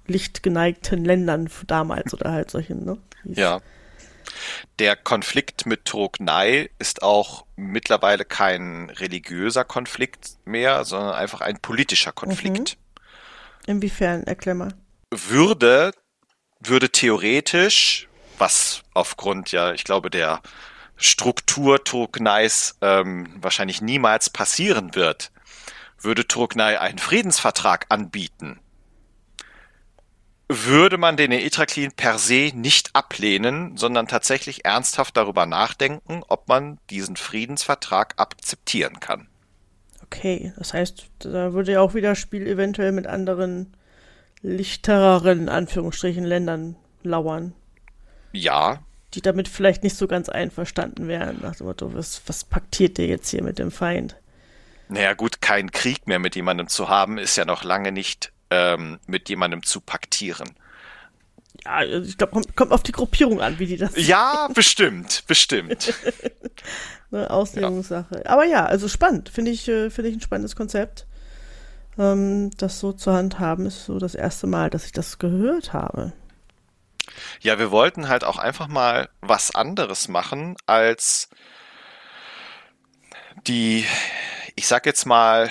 lichtgeneigten Ländern damals oder halt solchen, ne? Ja. Der Konflikt mit Turknei ist auch mittlerweile kein religiöser Konflikt mehr, sondern einfach ein politischer Konflikt. Mhm. Inwiefern, erklär mal. Würde würde theoretisch, was aufgrund ja, ich glaube, der Struktur Turkneis ähm, wahrscheinlich niemals passieren wird, würde Turknei einen Friedensvertrag anbieten, würde man den Etraklin per se nicht ablehnen, sondern tatsächlich ernsthaft darüber nachdenken, ob man diesen Friedensvertrag akzeptieren kann. Okay, das heißt, da würde ja auch wieder Spiel eventuell mit anderen lichtereren, Anführungsstrichen, Ländern lauern. Ja. Die damit vielleicht nicht so ganz einverstanden wären, nach dem Motto, was, was paktiert der jetzt hier mit dem Feind? Naja, gut, keinen Krieg mehr mit jemandem zu haben, ist ja noch lange nicht ähm, mit jemandem zu paktieren. Ja, also ich glaube, kommt, auf die Gruppierung an, wie die das. Ja, bestimmt, bestimmt. Eine Auslegungssache. Ja. Aber ja, also spannend. Finde ich, äh, finde ich ein spannendes Konzept ähm, das so zur Hand haben, ist so das erste Mal, dass ich das gehört habe. Ja, wir wollten halt auch einfach mal was anderes machen als die, ich sag jetzt mal,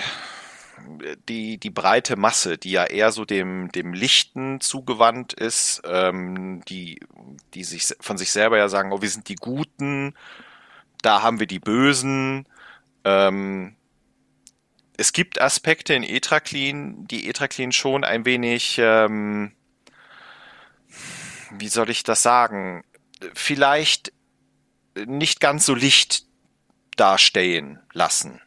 die, die breite Masse, die ja eher so dem, dem Lichten zugewandt ist, ähm, die, die sich von sich selber ja sagen, oh, wir sind die Guten, da haben wir die Bösen, ähm, es gibt Aspekte in Etraklin, die Etraklin schon ein wenig, ähm, wie soll ich das sagen, vielleicht nicht ganz so licht darstellen lassen.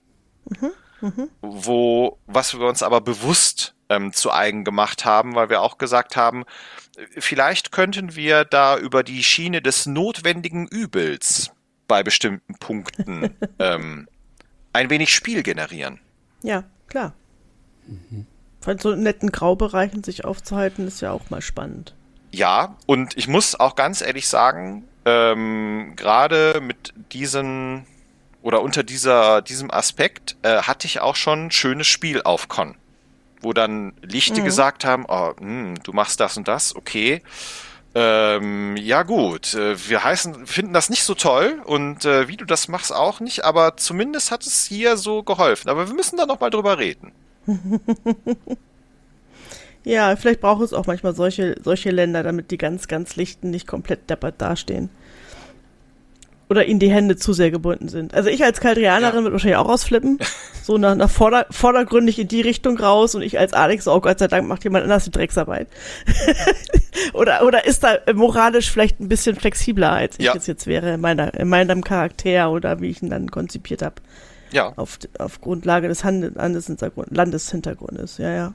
Mhm, mh. Wo, was wir uns aber bewusst ähm, zu eigen gemacht haben, weil wir auch gesagt haben, vielleicht könnten wir da über die Schiene des notwendigen Übels bei bestimmten Punkten ähm, ein wenig Spiel generieren. Ja, klar. Mhm. Von so netten Graubereichen sich aufzuhalten, ist ja auch mal spannend. Ja, und ich muss auch ganz ehrlich sagen, ähm, gerade mit diesen oder unter dieser, diesem Aspekt äh, hatte ich auch schon ein schönes Spiel auf Con, wo dann Lichte mhm. gesagt haben, oh, mh, hm, du machst das und das, okay. Ähm, ja gut, äh, wir heißen, finden das nicht so toll und äh, wie du das machst auch nicht, aber zumindest hat es hier so geholfen. Aber wir müssen da noch mal drüber reden. ja, vielleicht braucht es auch manchmal solche, solche Länder, damit die ganz, ganz Lichten nicht komplett deppert dastehen oder ihnen die Hände zu sehr gebunden sind. Also ich als Kaldrianerin ja. würde wahrscheinlich auch rausflippen. So nach, nach vorder, vordergründig in die Richtung raus und ich als Alex, oh Gott sei Dank macht jemand anders die Drecksarbeit. oder, oder ist da moralisch vielleicht ein bisschen flexibler, als ich es jetzt wäre in, meiner, in meinem Charakter oder wie ich ihn dann konzipiert habe. Ja. Auf, auf Grundlage des Landeshintergrundes, ja, ja.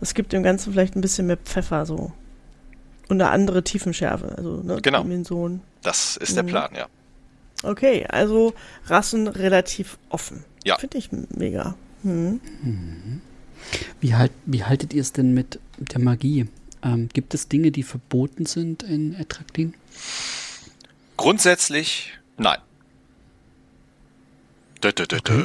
Das gibt dem Ganzen vielleicht ein bisschen mehr Pfeffer so. Und eine andere Tiefenschärfe, also ne, genau. Dimension. Das ist der mhm. Plan, ja. Okay, also Rassen relativ offen. Ja. Finde ich mega. Hm. Mhm. Wie, halt, wie haltet ihr es denn mit der Magie? Ähm, gibt es Dinge, die verboten sind in Etraktin? Grundsätzlich nein. Dö, dö, dö, okay.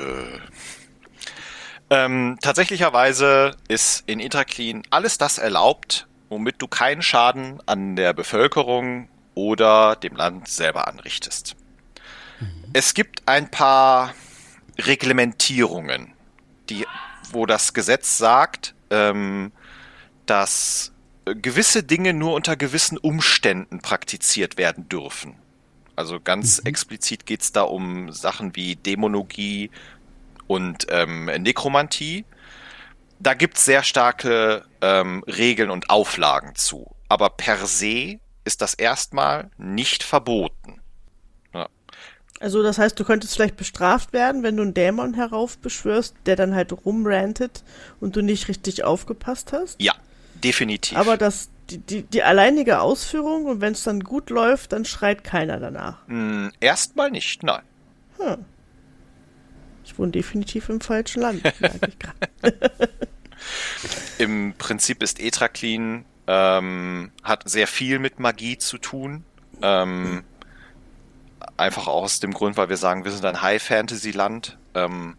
Ähm, tatsächlicherweise ist in Etraklin alles das erlaubt, womit du keinen Schaden an der Bevölkerung oder dem Land selber anrichtest. Es gibt ein paar Reglementierungen, die, wo das Gesetz sagt, ähm, dass gewisse Dinge nur unter gewissen Umständen praktiziert werden dürfen. Also ganz mhm. explizit geht es da um Sachen wie Dämonologie und ähm, Nekromantie. Da gibt es sehr starke ähm, Regeln und Auflagen zu. Aber per se ist das erstmal nicht verboten. Also das heißt, du könntest vielleicht bestraft werden, wenn du einen Dämon heraufbeschwörst, der dann halt rumrantet und du nicht richtig aufgepasst hast? Ja, definitiv. Aber das, die, die, die alleinige Ausführung und wenn es dann gut läuft, dann schreit keiner danach. Mm, erstmal nicht, nein. Hm. Ich wohne definitiv im falschen Land, merke ich gerade. Im Prinzip ist Etraklin ähm, hat sehr viel mit Magie zu tun. Ähm, einfach aus dem Grund, weil wir sagen, wir sind ein High-Fantasy-Land. Ähm,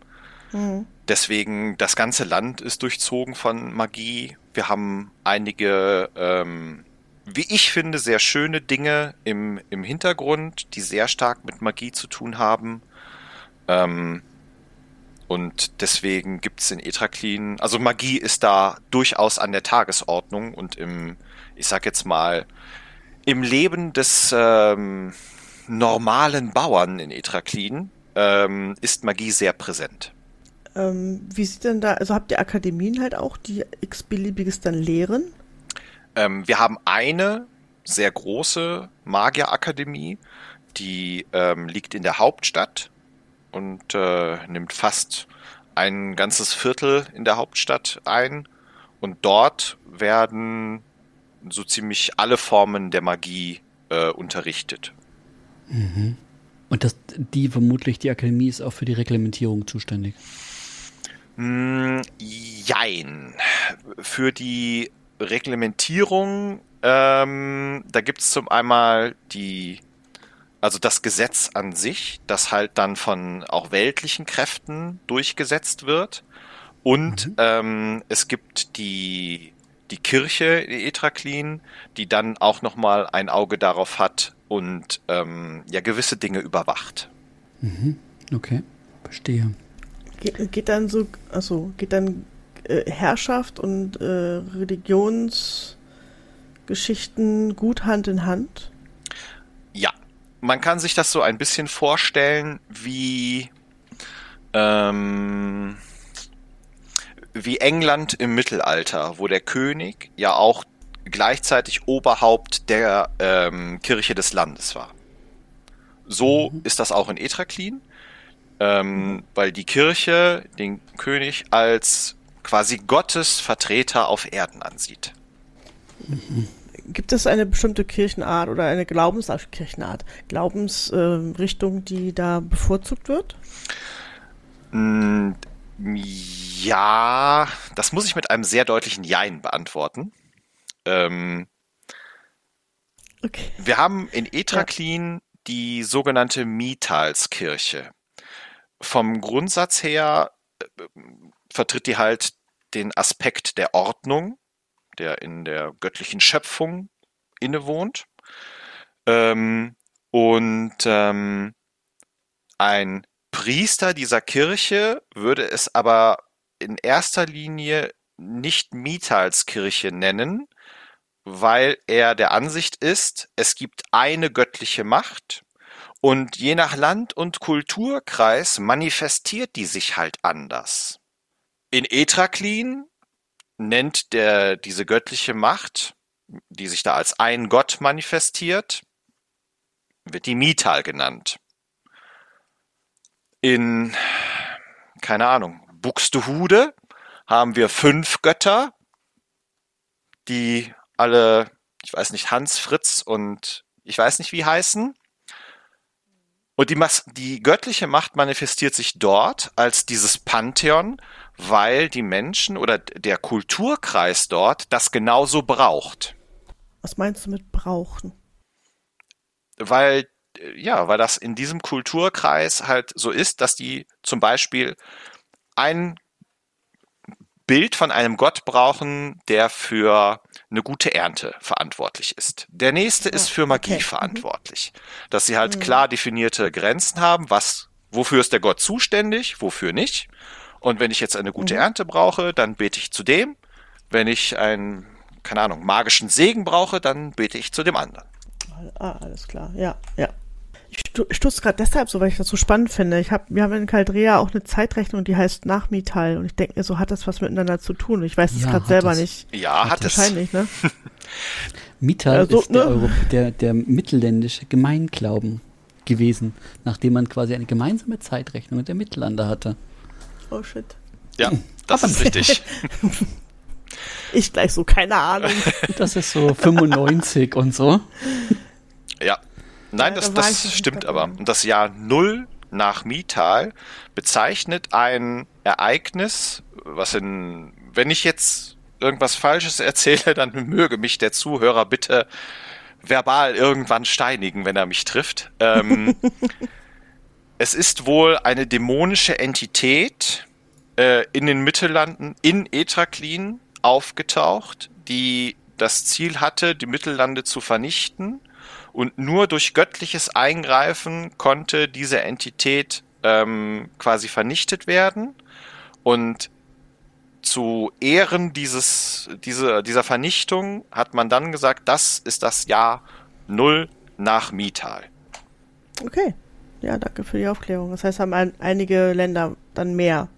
mhm. Deswegen, das ganze Land ist durchzogen von Magie. Wir haben einige, ähm, wie ich finde, sehr schöne Dinge im, im Hintergrund, die sehr stark mit Magie zu tun haben. Ähm, und deswegen gibt es in Etraklin, also Magie ist da durchaus an der Tagesordnung und im, ich sag jetzt mal, im Leben des ähm, normalen Bauern in Etraklin ähm, ist Magie sehr präsent. Ähm, wie sieht denn da, also habt ihr Akademien halt auch, die x-beliebiges dann lehren? Ähm, wir haben eine sehr große Magierakademie, die ähm, liegt in der Hauptstadt und äh, nimmt fast ein ganzes Viertel in der Hauptstadt ein. Und dort werden so ziemlich alle Formen der Magie äh, unterrichtet. Mhm. Und das, die vermutlich, die Akademie ist auch für die Reglementierung zuständig. Mm, jein. Für die Reglementierung, ähm, da gibt es zum einmal die also das Gesetz an sich, das halt dann von auch weltlichen Kräften durchgesetzt wird. Und mhm. ähm, es gibt die, die Kirche in Etraklin, die dann auch nochmal ein Auge darauf hat und ähm, ja gewisse Dinge überwacht. Mhm. Okay, verstehe. Ge geht dann so, also geht dann äh, Herrschaft und äh, Religionsgeschichten gut Hand in Hand? Man kann sich das so ein bisschen vorstellen wie ähm, wie England im Mittelalter, wo der König ja auch gleichzeitig Oberhaupt der ähm, Kirche des Landes war. So mhm. ist das auch in Etraklin, ähm, weil die Kirche den König als quasi Gottes Vertreter auf Erden ansieht. Mhm gibt es eine bestimmte Kirchenart oder eine Glaubensart, Kirchenart, Glaubensrichtung, äh, die da bevorzugt wird? Mm, Ja, das muss ich mit einem sehr deutlichen Jein beantworten. Ähm, okay. Wir haben in Etraklin ja. die sogenannte Mitalskirche. Vom Grundsatz her äh, vertritt die halt den Aspekt der Ordnung, der in der göttlichen Schöpfung innewohnt. Ähm, und ähm, ein Priester dieser Kirche würde es aber in erster Linie nicht Mitalskirche nennen, weil er der Ansicht ist, es gibt eine göttliche Macht und je nach Land und Kulturkreis manifestiert die sich halt anders. In Etraklin nennt der diese göttliche Macht, die sich da als ein Gott manifestiert, wird die Mital genannt in, keine Ahnung, Buxtehude haben wir fünf Götter, die alle, ich weiß nicht, Hans, Fritz und ich weiß nicht wie heißen. Und die, Mas die göttliche Macht manifestiert sich dort als dieses Pantheon, weil die Menschen oder der Kulturkreis dort das genauso braucht. Was meinst du mit brauchen? Weil ja, weil das in diesem Kulturkreis halt so ist, dass die zum Beispiel ein Bild von einem Gott brauchen, der für eine gute Ernte verantwortlich ist. Der nächste ist für Magie okay. Mhm. verantwortlich. Dass sie halt mhm. klar definierte Grenzen haben, was, wofür ist der Gott zuständig, wofür nicht. Und wenn ich jetzt eine gute mhm. Ernte brauche, dann bete ich zu dem. Wenn ich einen, keine Ahnung, magischen Segen brauche, dann bete ich zu dem anderen. Ah, alles klar. Ja, ja. Ich stutze gerade deshalb so, weil ich das so spannend finde. Ich hab, wir haben in Caldrea auch eine Zeitrechnung, die heißt Nachmital. Und ich denke mir, so hat das was miteinander zu tun. Ich weiß es ja, gerade selber es. nicht. Ja, hat, hat es. Wahrscheinlich, ne? Mital also, ist der, ne? Der, der mittelländische Gemeinglauben gewesen, nachdem man quasi eine gemeinsame Zeitrechnung mit der Mittellande hatte. Oh shit. Ja, das ist richtig. ich gleich so, keine Ahnung. Das ist so 95 und so. Ja, Nein, das, das stimmt aber. Und das Jahr Null nach Mital bezeichnet ein Ereignis, was in, wenn ich jetzt irgendwas Falsches erzähle, dann möge mich der Zuhörer bitte verbal irgendwann steinigen, wenn er mich trifft. Ähm, es ist wohl eine dämonische Entität äh, in den Mittellanden in Etraklin aufgetaucht, die das Ziel hatte, die Mittellande zu vernichten und nur durch göttliches Eingreifen konnte diese Entität ähm, quasi vernichtet werden. Und zu Ehren dieses, diese, dieser Vernichtung hat man dann gesagt, das ist das Jahr Null nach Mital. Okay. Ja, danke für die Aufklärung. Das heißt, haben ein, einige Länder dann mehr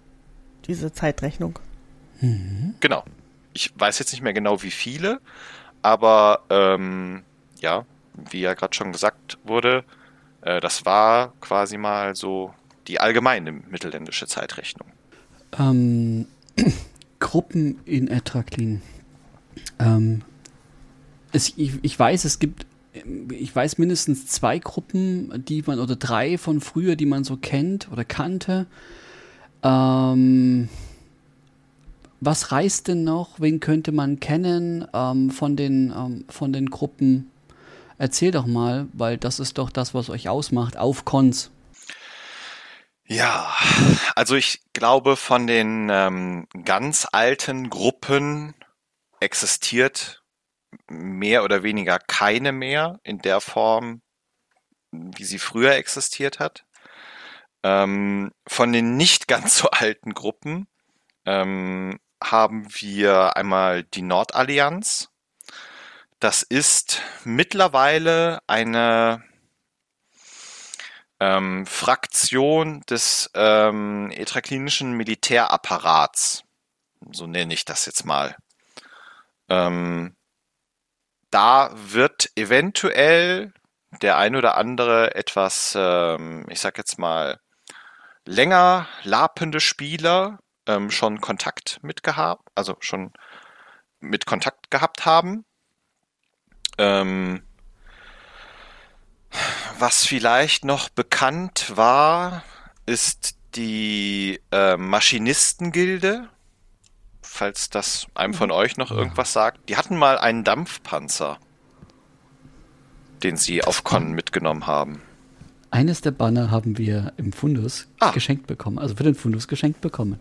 diese Zeitrechnung. Mhm. Genau. Ich weiß jetzt nicht mehr genau, wie viele, aber ähm, ja, wie ja gerade schon gesagt wurde, äh, das war quasi mal so die allgemeine mittelländische Zeitrechnung. Ähm, Gruppen in Etraklin. Ähm, es, ich, ich weiß, es gibt, ich weiß mindestens zwei Gruppen, die man, oder drei von früher, die man so kennt oder kannte. Ähm, was reißt denn noch? Wen könnte man kennen ähm, von, den, ähm, von den Gruppen? Erzähl doch mal, weil das ist doch das, was euch ausmacht, auf Cons. Ja, also ich glaube, von den ähm, ganz alten Gruppen existiert mehr oder weniger keine mehr in der Form, wie sie früher existiert hat. Ähm, von den nicht ganz so alten Gruppen ähm, haben wir einmal die Nordallianz, das ist mittlerweile eine ähm, Fraktion des ähm, etraklinischen Militärapparats. So nenne ich das jetzt mal. Ähm, da wird eventuell der ein oder andere etwas, ähm, ich sag jetzt mal, länger lapende Spieler ähm, schon Kontakt mit gehabt, also schon mit Kontakt gehabt haben. Ähm, was vielleicht noch bekannt war, ist die äh, Maschinistengilde, falls das einem von euch noch irgendwas sagt. Die hatten mal einen Dampfpanzer, den sie auf Con mitgenommen haben. Eines der Banner haben wir im Fundus ah. geschenkt bekommen, also für den Fundus geschenkt bekommen.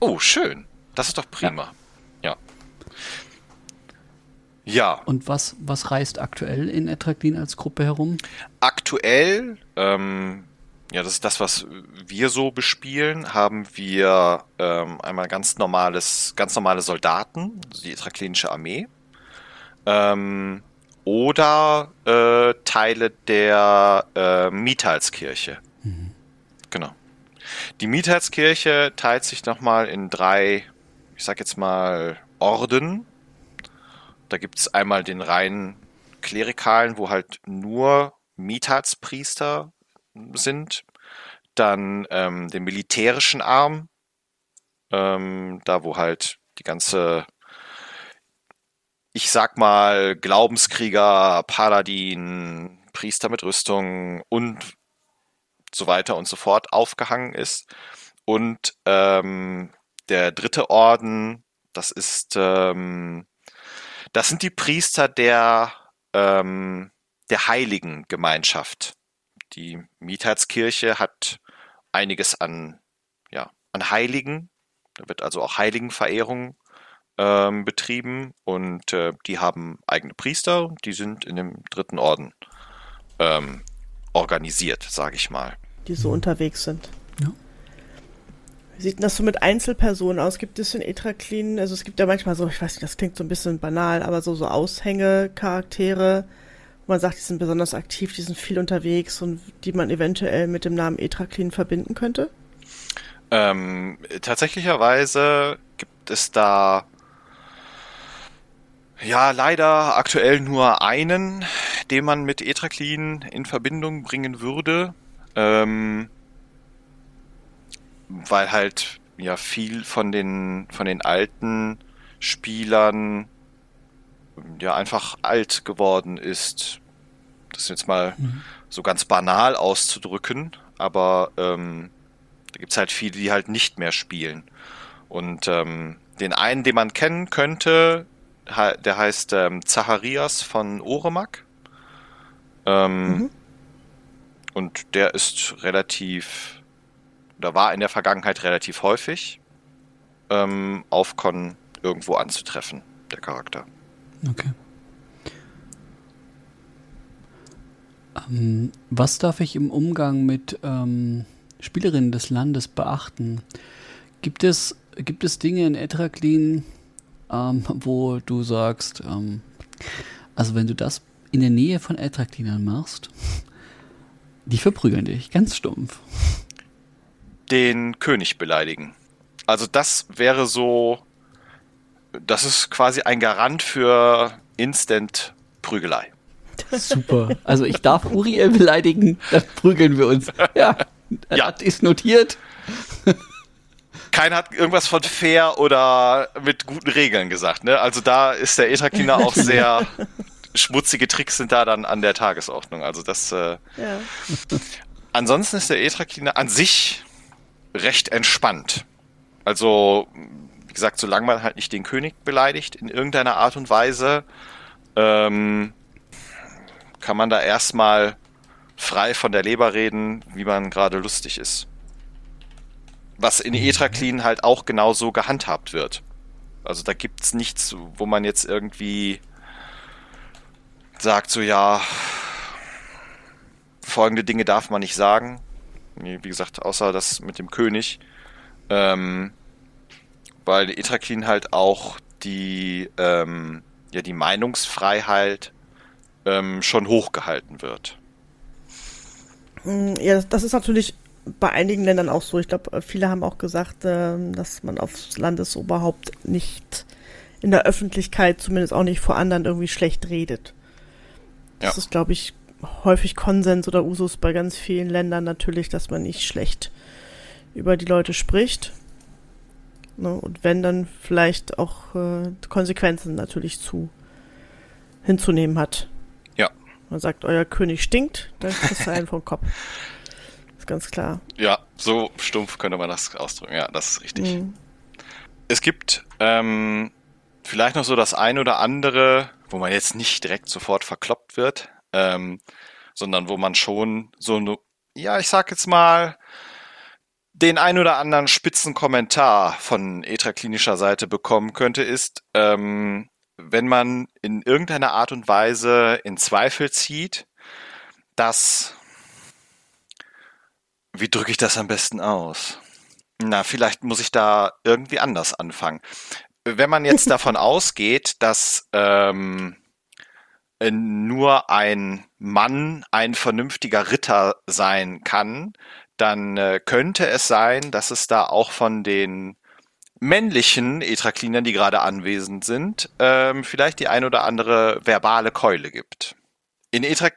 Oh, schön. Das ist doch prima. Ja. Ja. ja. Und was, was reist aktuell in Etraklin als Gruppe herum? Aktuell, ähm, ja, das ist das, was wir so bespielen, haben wir ähm, einmal ganz normales, ganz normale Soldaten, die Etraklinische Armee. Ähm, oder äh, Teile der äh, Miethalskirche. Mhm. Genau. Die Miethalskirche teilt sich nochmal in drei, ich sag jetzt mal, Orden. Da gibt es einmal den reinen Klerikalen, wo halt nur Miethalspriester sind. Dann ähm, den militärischen Arm, ähm, da wo halt die ganze ich sag mal, Glaubenskrieger, Paladin, Priester mit Rüstung und so weiter und so fort aufgehangen ist. Und ähm, der dritte Orden, das ist, ähm, das sind die Priester der, ähm, der Heiligen Gemeinschaft. Die Mietheitskirche hat einiges an, ja, an Heiligen. Da wird also auch Heiligenverehrung ähm, betrieben und äh, die haben eigene Priester, die sind in dem dritten Orden ähm, organisiert, sage ich mal. Die so unterwegs sind. Ja. Wie sieht denn das so mit Einzelpersonen aus? Gibt es in Etraklin, also es gibt ja manchmal so, ich weiß nicht, das klingt so ein bisschen banal, aber so, so Aushängecharaktere, man sagt, die sind besonders aktiv, die sind viel unterwegs und die man eventuell mit dem Namen Etraklin verbinden könnte? Ähm, tatsächlicherweise gibt es da ja, leider aktuell nur einen, den man mit Etraklin in Verbindung bringen würde. Ähm, weil halt ja viel von den von den alten Spielern ja einfach alt geworden ist. Das jetzt mal mhm. so ganz banal auszudrücken, aber ähm, da gibt's halt viele, die halt nicht mehr spielen. Und ähm, den einen, den man kennen könnte, der heißt ähm, Zacharias von Oremak. Ähm, mhm. Und der ist relativ, oder war in der Vergangenheit relativ häufig ähm, auf Con irgendwo anzutreffen, der Charakter. Okay. Ähm, was darf ich im Umgang mit ähm, Spielerinnen des Landes beachten? Gibt es, gibt es Dinge in Etraklin, ähm, wo du sagst, ähm, also wenn du das in der Nähe von Attraktinern machst, die verprügeln dich, ganz stumpf. Den König beleidigen. Also das wäre so, das ist quasi ein Garant für Instant Prügelei. Super. Also ich darf Uriel beleidigen, dann prügeln wir uns. Ja, ja. ist notiert keiner hat irgendwas von fair oder mit guten Regeln gesagt. Ne? Also da ist der Etakina auch sehr schmutzige Tricks sind da dann an der Tagesordnung. Also das. Äh, ja. Ansonsten ist der Etrakina an sich recht entspannt. Also gesagt, solange man halt nicht den König beleidigt in irgendeiner Art und Weise, ähm, kann man da erstmal frei von der Leber reden, wie man gerade lustig ist was in Etraklin halt auch genau so gehandhabt wird. Also da gibt's nichts, wo man jetzt irgendwie sagt, so ja, folgende Dinge darf man nicht sagen. Wie gesagt, außer das mit dem König. Ähm, weil Etraklin halt auch die, ähm, ja, die Meinungsfreiheit ähm, schon hochgehalten wird. Ja, das ist natürlich bei einigen Ländern auch so. Ich glaube, viele haben auch gesagt, äh, dass man aufs Landesoberhaupt nicht in der Öffentlichkeit, zumindest auch nicht vor anderen, irgendwie schlecht redet. Das ja. ist, glaube ich, häufig Konsens oder Usus bei ganz vielen Ländern natürlich, dass man nicht schlecht über die Leute spricht. Ne? Und wenn, dann vielleicht auch äh, Konsequenzen natürlich zu hinzunehmen hat. Man sagt, euer König stinkt, dann kriegst du einen vom Kopf ganz klar. Ja, So stumpf könnte man das ausdrücken. Ja, das ist richtig. Mhm. Es gibt ähm, vielleicht noch so das ein oder andere, wo man jetzt nicht direkt sofort verkloppt wird, ähm, sondern wo man schon so, ja, ich sag jetzt mal, den ein oder anderen spitzen Kommentar von etraklinischer Seite bekommen könnte, ist, ähm, wenn man in irgendeiner Art und Weise in Zweifel zieht, dass, wie drücke ich das am besten aus? Na, vielleicht muss ich da irgendwie anders anfangen. Wenn man jetzt davon ausgeht, dass ähm, nur ein Mann ein vernünftiger Ritter sein kann, dann äh, könnte es sein, dass es da auch von den männlichen Etraklinern, die gerade anwesend sind, ähm, vielleicht die ein oder andere verbale Keule gibt. In, Etra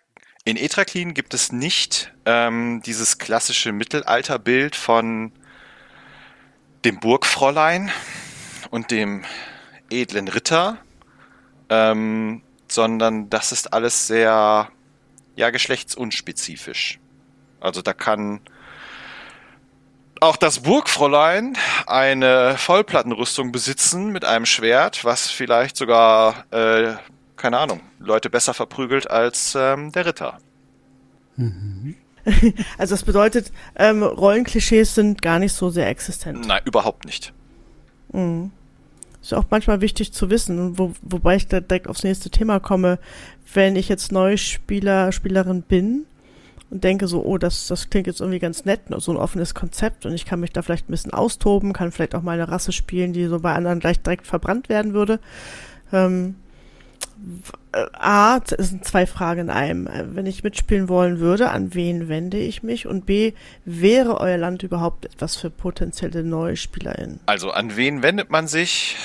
in Etraklin gibt es nicht ähm, dieses klassische Mittelalterbild von dem Burgfräulein und dem edlen Ritter, ähm, sondern das ist alles sehr ja geschlechtsunspezifisch. Also da kann auch das Burgfräulein eine Vollplattenrüstung besitzen mit einem Schwert, was vielleicht sogar, äh, keine Ahnung, Leute besser verprügelt als ähm, der Ritter. Mhm. Also das bedeutet, ähm, Rollenklischees sind gar nicht so sehr existent. Nein, überhaupt nicht. Mhm. Ist auch manchmal wichtig zu wissen, wo, wobei ich da direkt aufs nächste Thema komme. Wenn ich jetzt neue Spieler, Spielerin bin und denke so, oh, das, das klingt jetzt irgendwie ganz nett, so ein offenes Konzept und ich kann mich da vielleicht ein bisschen austoben, kann vielleicht auch mal eine Rasse spielen, die so bei anderen gleich direkt verbrannt werden würde. Ähm, A, es sind zwei Fragen in einem. Wenn ich mitspielen wollen würde, an wen wende ich mich? Und B, wäre euer Land überhaupt etwas für potenzielle neue SpielerInnen? Also an wen wendet man sich?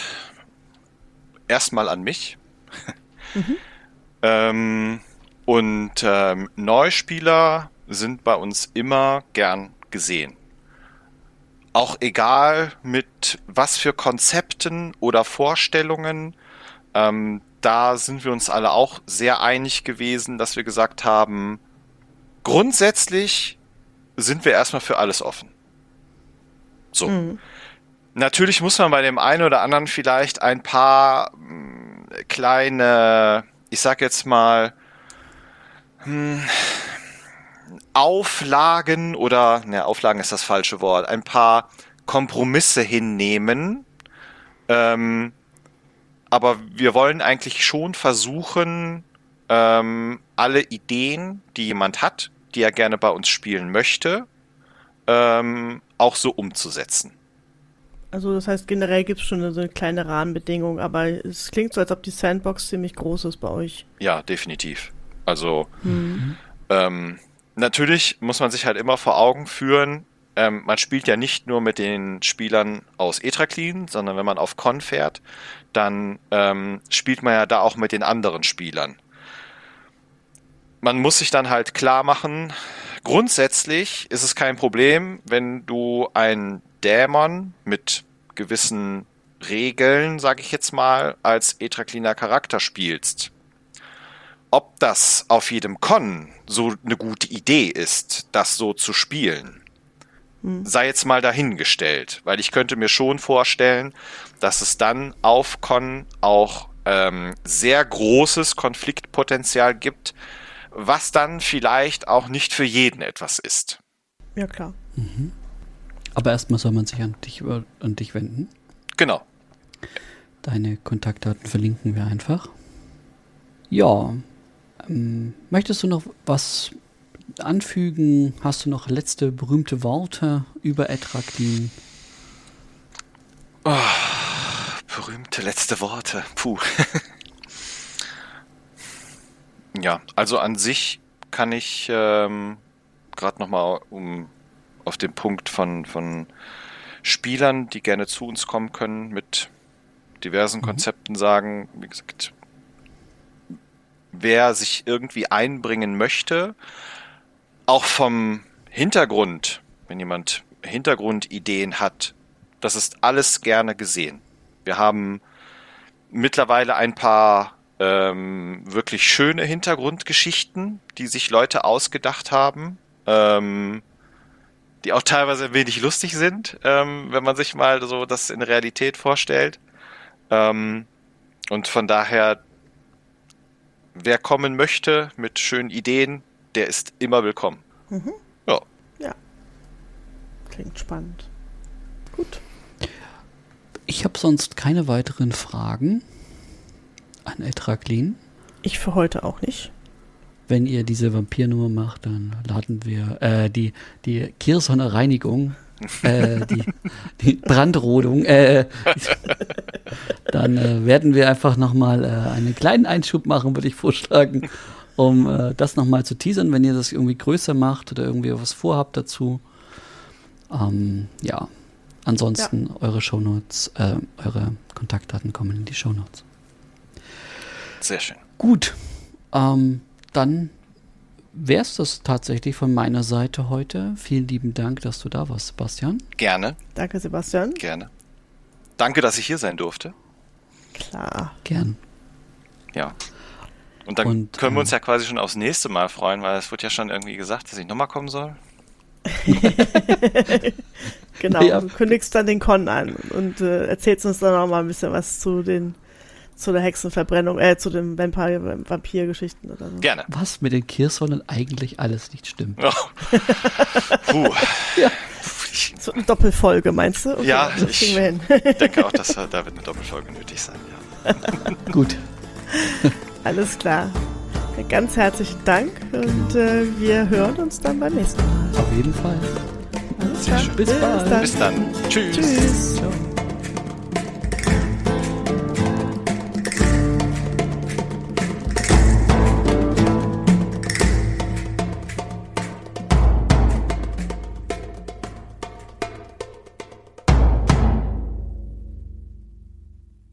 Erstmal an mich. Mhm. ähm, und ähm, Neuspieler sind bei uns immer gern gesehen. Auch egal mit was für Konzepten oder Vorstellungen. Ähm, da sind wir uns alle auch sehr einig gewesen, dass wir gesagt haben, grundsätzlich sind wir erstmal für alles offen. So. Mhm. Natürlich muss man bei dem einen oder anderen vielleicht ein paar mh, hm, kleine, ich sag jetzt mal, Auflagen oder, ne, Auflagen ist das falsche Wort, ein paar Kompromisse hinnehmen. Ähm, aber wir wollen eigentlich schon versuchen, ähm, alle Ideen, die jemand hat, die er gerne bei uns spielen möchte, ähm, auch so umzusetzen. Also das heißt, generell gibt es schon so eine kleine Rahmenbedingung, aber es klingt so, als ob die Sandbox ziemlich groß ist bei euch. Ja, definitiv. Also mhm. ähm, natürlich muss man sich halt immer vor Augen führen, ähm, man spielt ja nicht nur mit den Spielern aus Etraklin, sondern wenn man auf Con fährt, dann ähm, spielt man ja da auch mit den anderen Spielern. Man muss sich dann halt klar machen, grundsätzlich ist es kein Problem, wenn du einen Dämon mit gewissen Regeln, sag ich jetzt mal, als Etrakliner Charakter spielst. Ob das auf jedem Con so eine gute Idee ist, das so zu spielen, hm. sei jetzt mal dahingestellt, weil ich könnte mir schon vorstellen, dass es dann auf Con auch ähm, sehr großes Konfliktpotenzial gibt, was dann vielleicht auch nicht für jeden etwas ist. Ja, klar. Mhm. Aber erstmal soll man sich an dich, an dich wenden. Genau. Deine Kontaktdaten verlinken wir einfach. Ja, möchtest du noch was anfügen? Hast du noch letzte berühmte Worte über Etraktin? Oh, berühmte letzte Worte. Puh. ja, also an sich kann ich ähm, gerade nochmal um auf den Punkt von, von Spielern, die gerne zu uns kommen können mit diversen mhm. Konzepten sagen, wie gesagt, wer sich irgendwie einbringen möchte, auch vom Hintergrund, wenn jemand Hintergrundideen hat, das ist alles gerne gesehen. Wir haben mittlerweile ein paar ähm, wirklich schöne Hintergrundgeschichten, die sich Leute ausgedacht haben, ähm, die auch teilweise ein wenig lustig sind, ähm, wenn man sich mal so das in Realität vorstellt. Ähm, und von daher, wer kommen möchte mit schönen Ideen, der ist immer willkommen. Mhm. Ja. Ja. Klingt spannend. Gut. Ich habe sonst keine weiteren Fragen an Etraglin. Ich für heute auch nicht. Wenn ihr diese Vampirnummer macht, dann laden wir äh, die, die Kirsonner Reinigung, äh, die, die Brandrodung, äh, dann äh, werden wir einfach nochmal äh, einen kleinen Einschub machen, würde ich vorschlagen, um äh, das nochmal zu teasern, wenn ihr das irgendwie größer macht oder irgendwie was vorhabt dazu. Ähm, ja, ansonsten ja. eure Shownotes, äh, eure Kontaktdaten kommen in die Shownotes. Sehr schön. Gut, ähm, dann wäre es das tatsächlich von meiner Seite heute. Vielen lieben Dank, dass du da warst, Sebastian. Gerne. Danke, Sebastian. Gerne. Danke, dass ich hier sein durfte. Klar. Gern. Ja. Und dann Und, können wir uns ähm, ja quasi schon aufs nächste Mal freuen, weil es wird ja schon irgendwie gesagt, dass ich nochmal kommen soll. genau, ja. du kündigst dann den Con an und äh, erzählst uns dann auch mal ein bisschen was zu den zu der Hexenverbrennung, äh, zu den Vampir-Geschichten oder so. Gerne. Was mit den Kirsonen eigentlich alles nicht stimmt. Oh. Puh. ja. So eine Doppelfolge, meinst du? Okay, ja, ich denke auch, dass da wird eine Doppelfolge nötig sein, ja. Gut. Alles klar. Ganz herzlichen Dank und äh, wir hören uns dann beim nächsten Mal. Auf jeden Fall. Alles klar. Bis, Bis, dann. Bis dann. Tschüss. Tschüss. Ciao.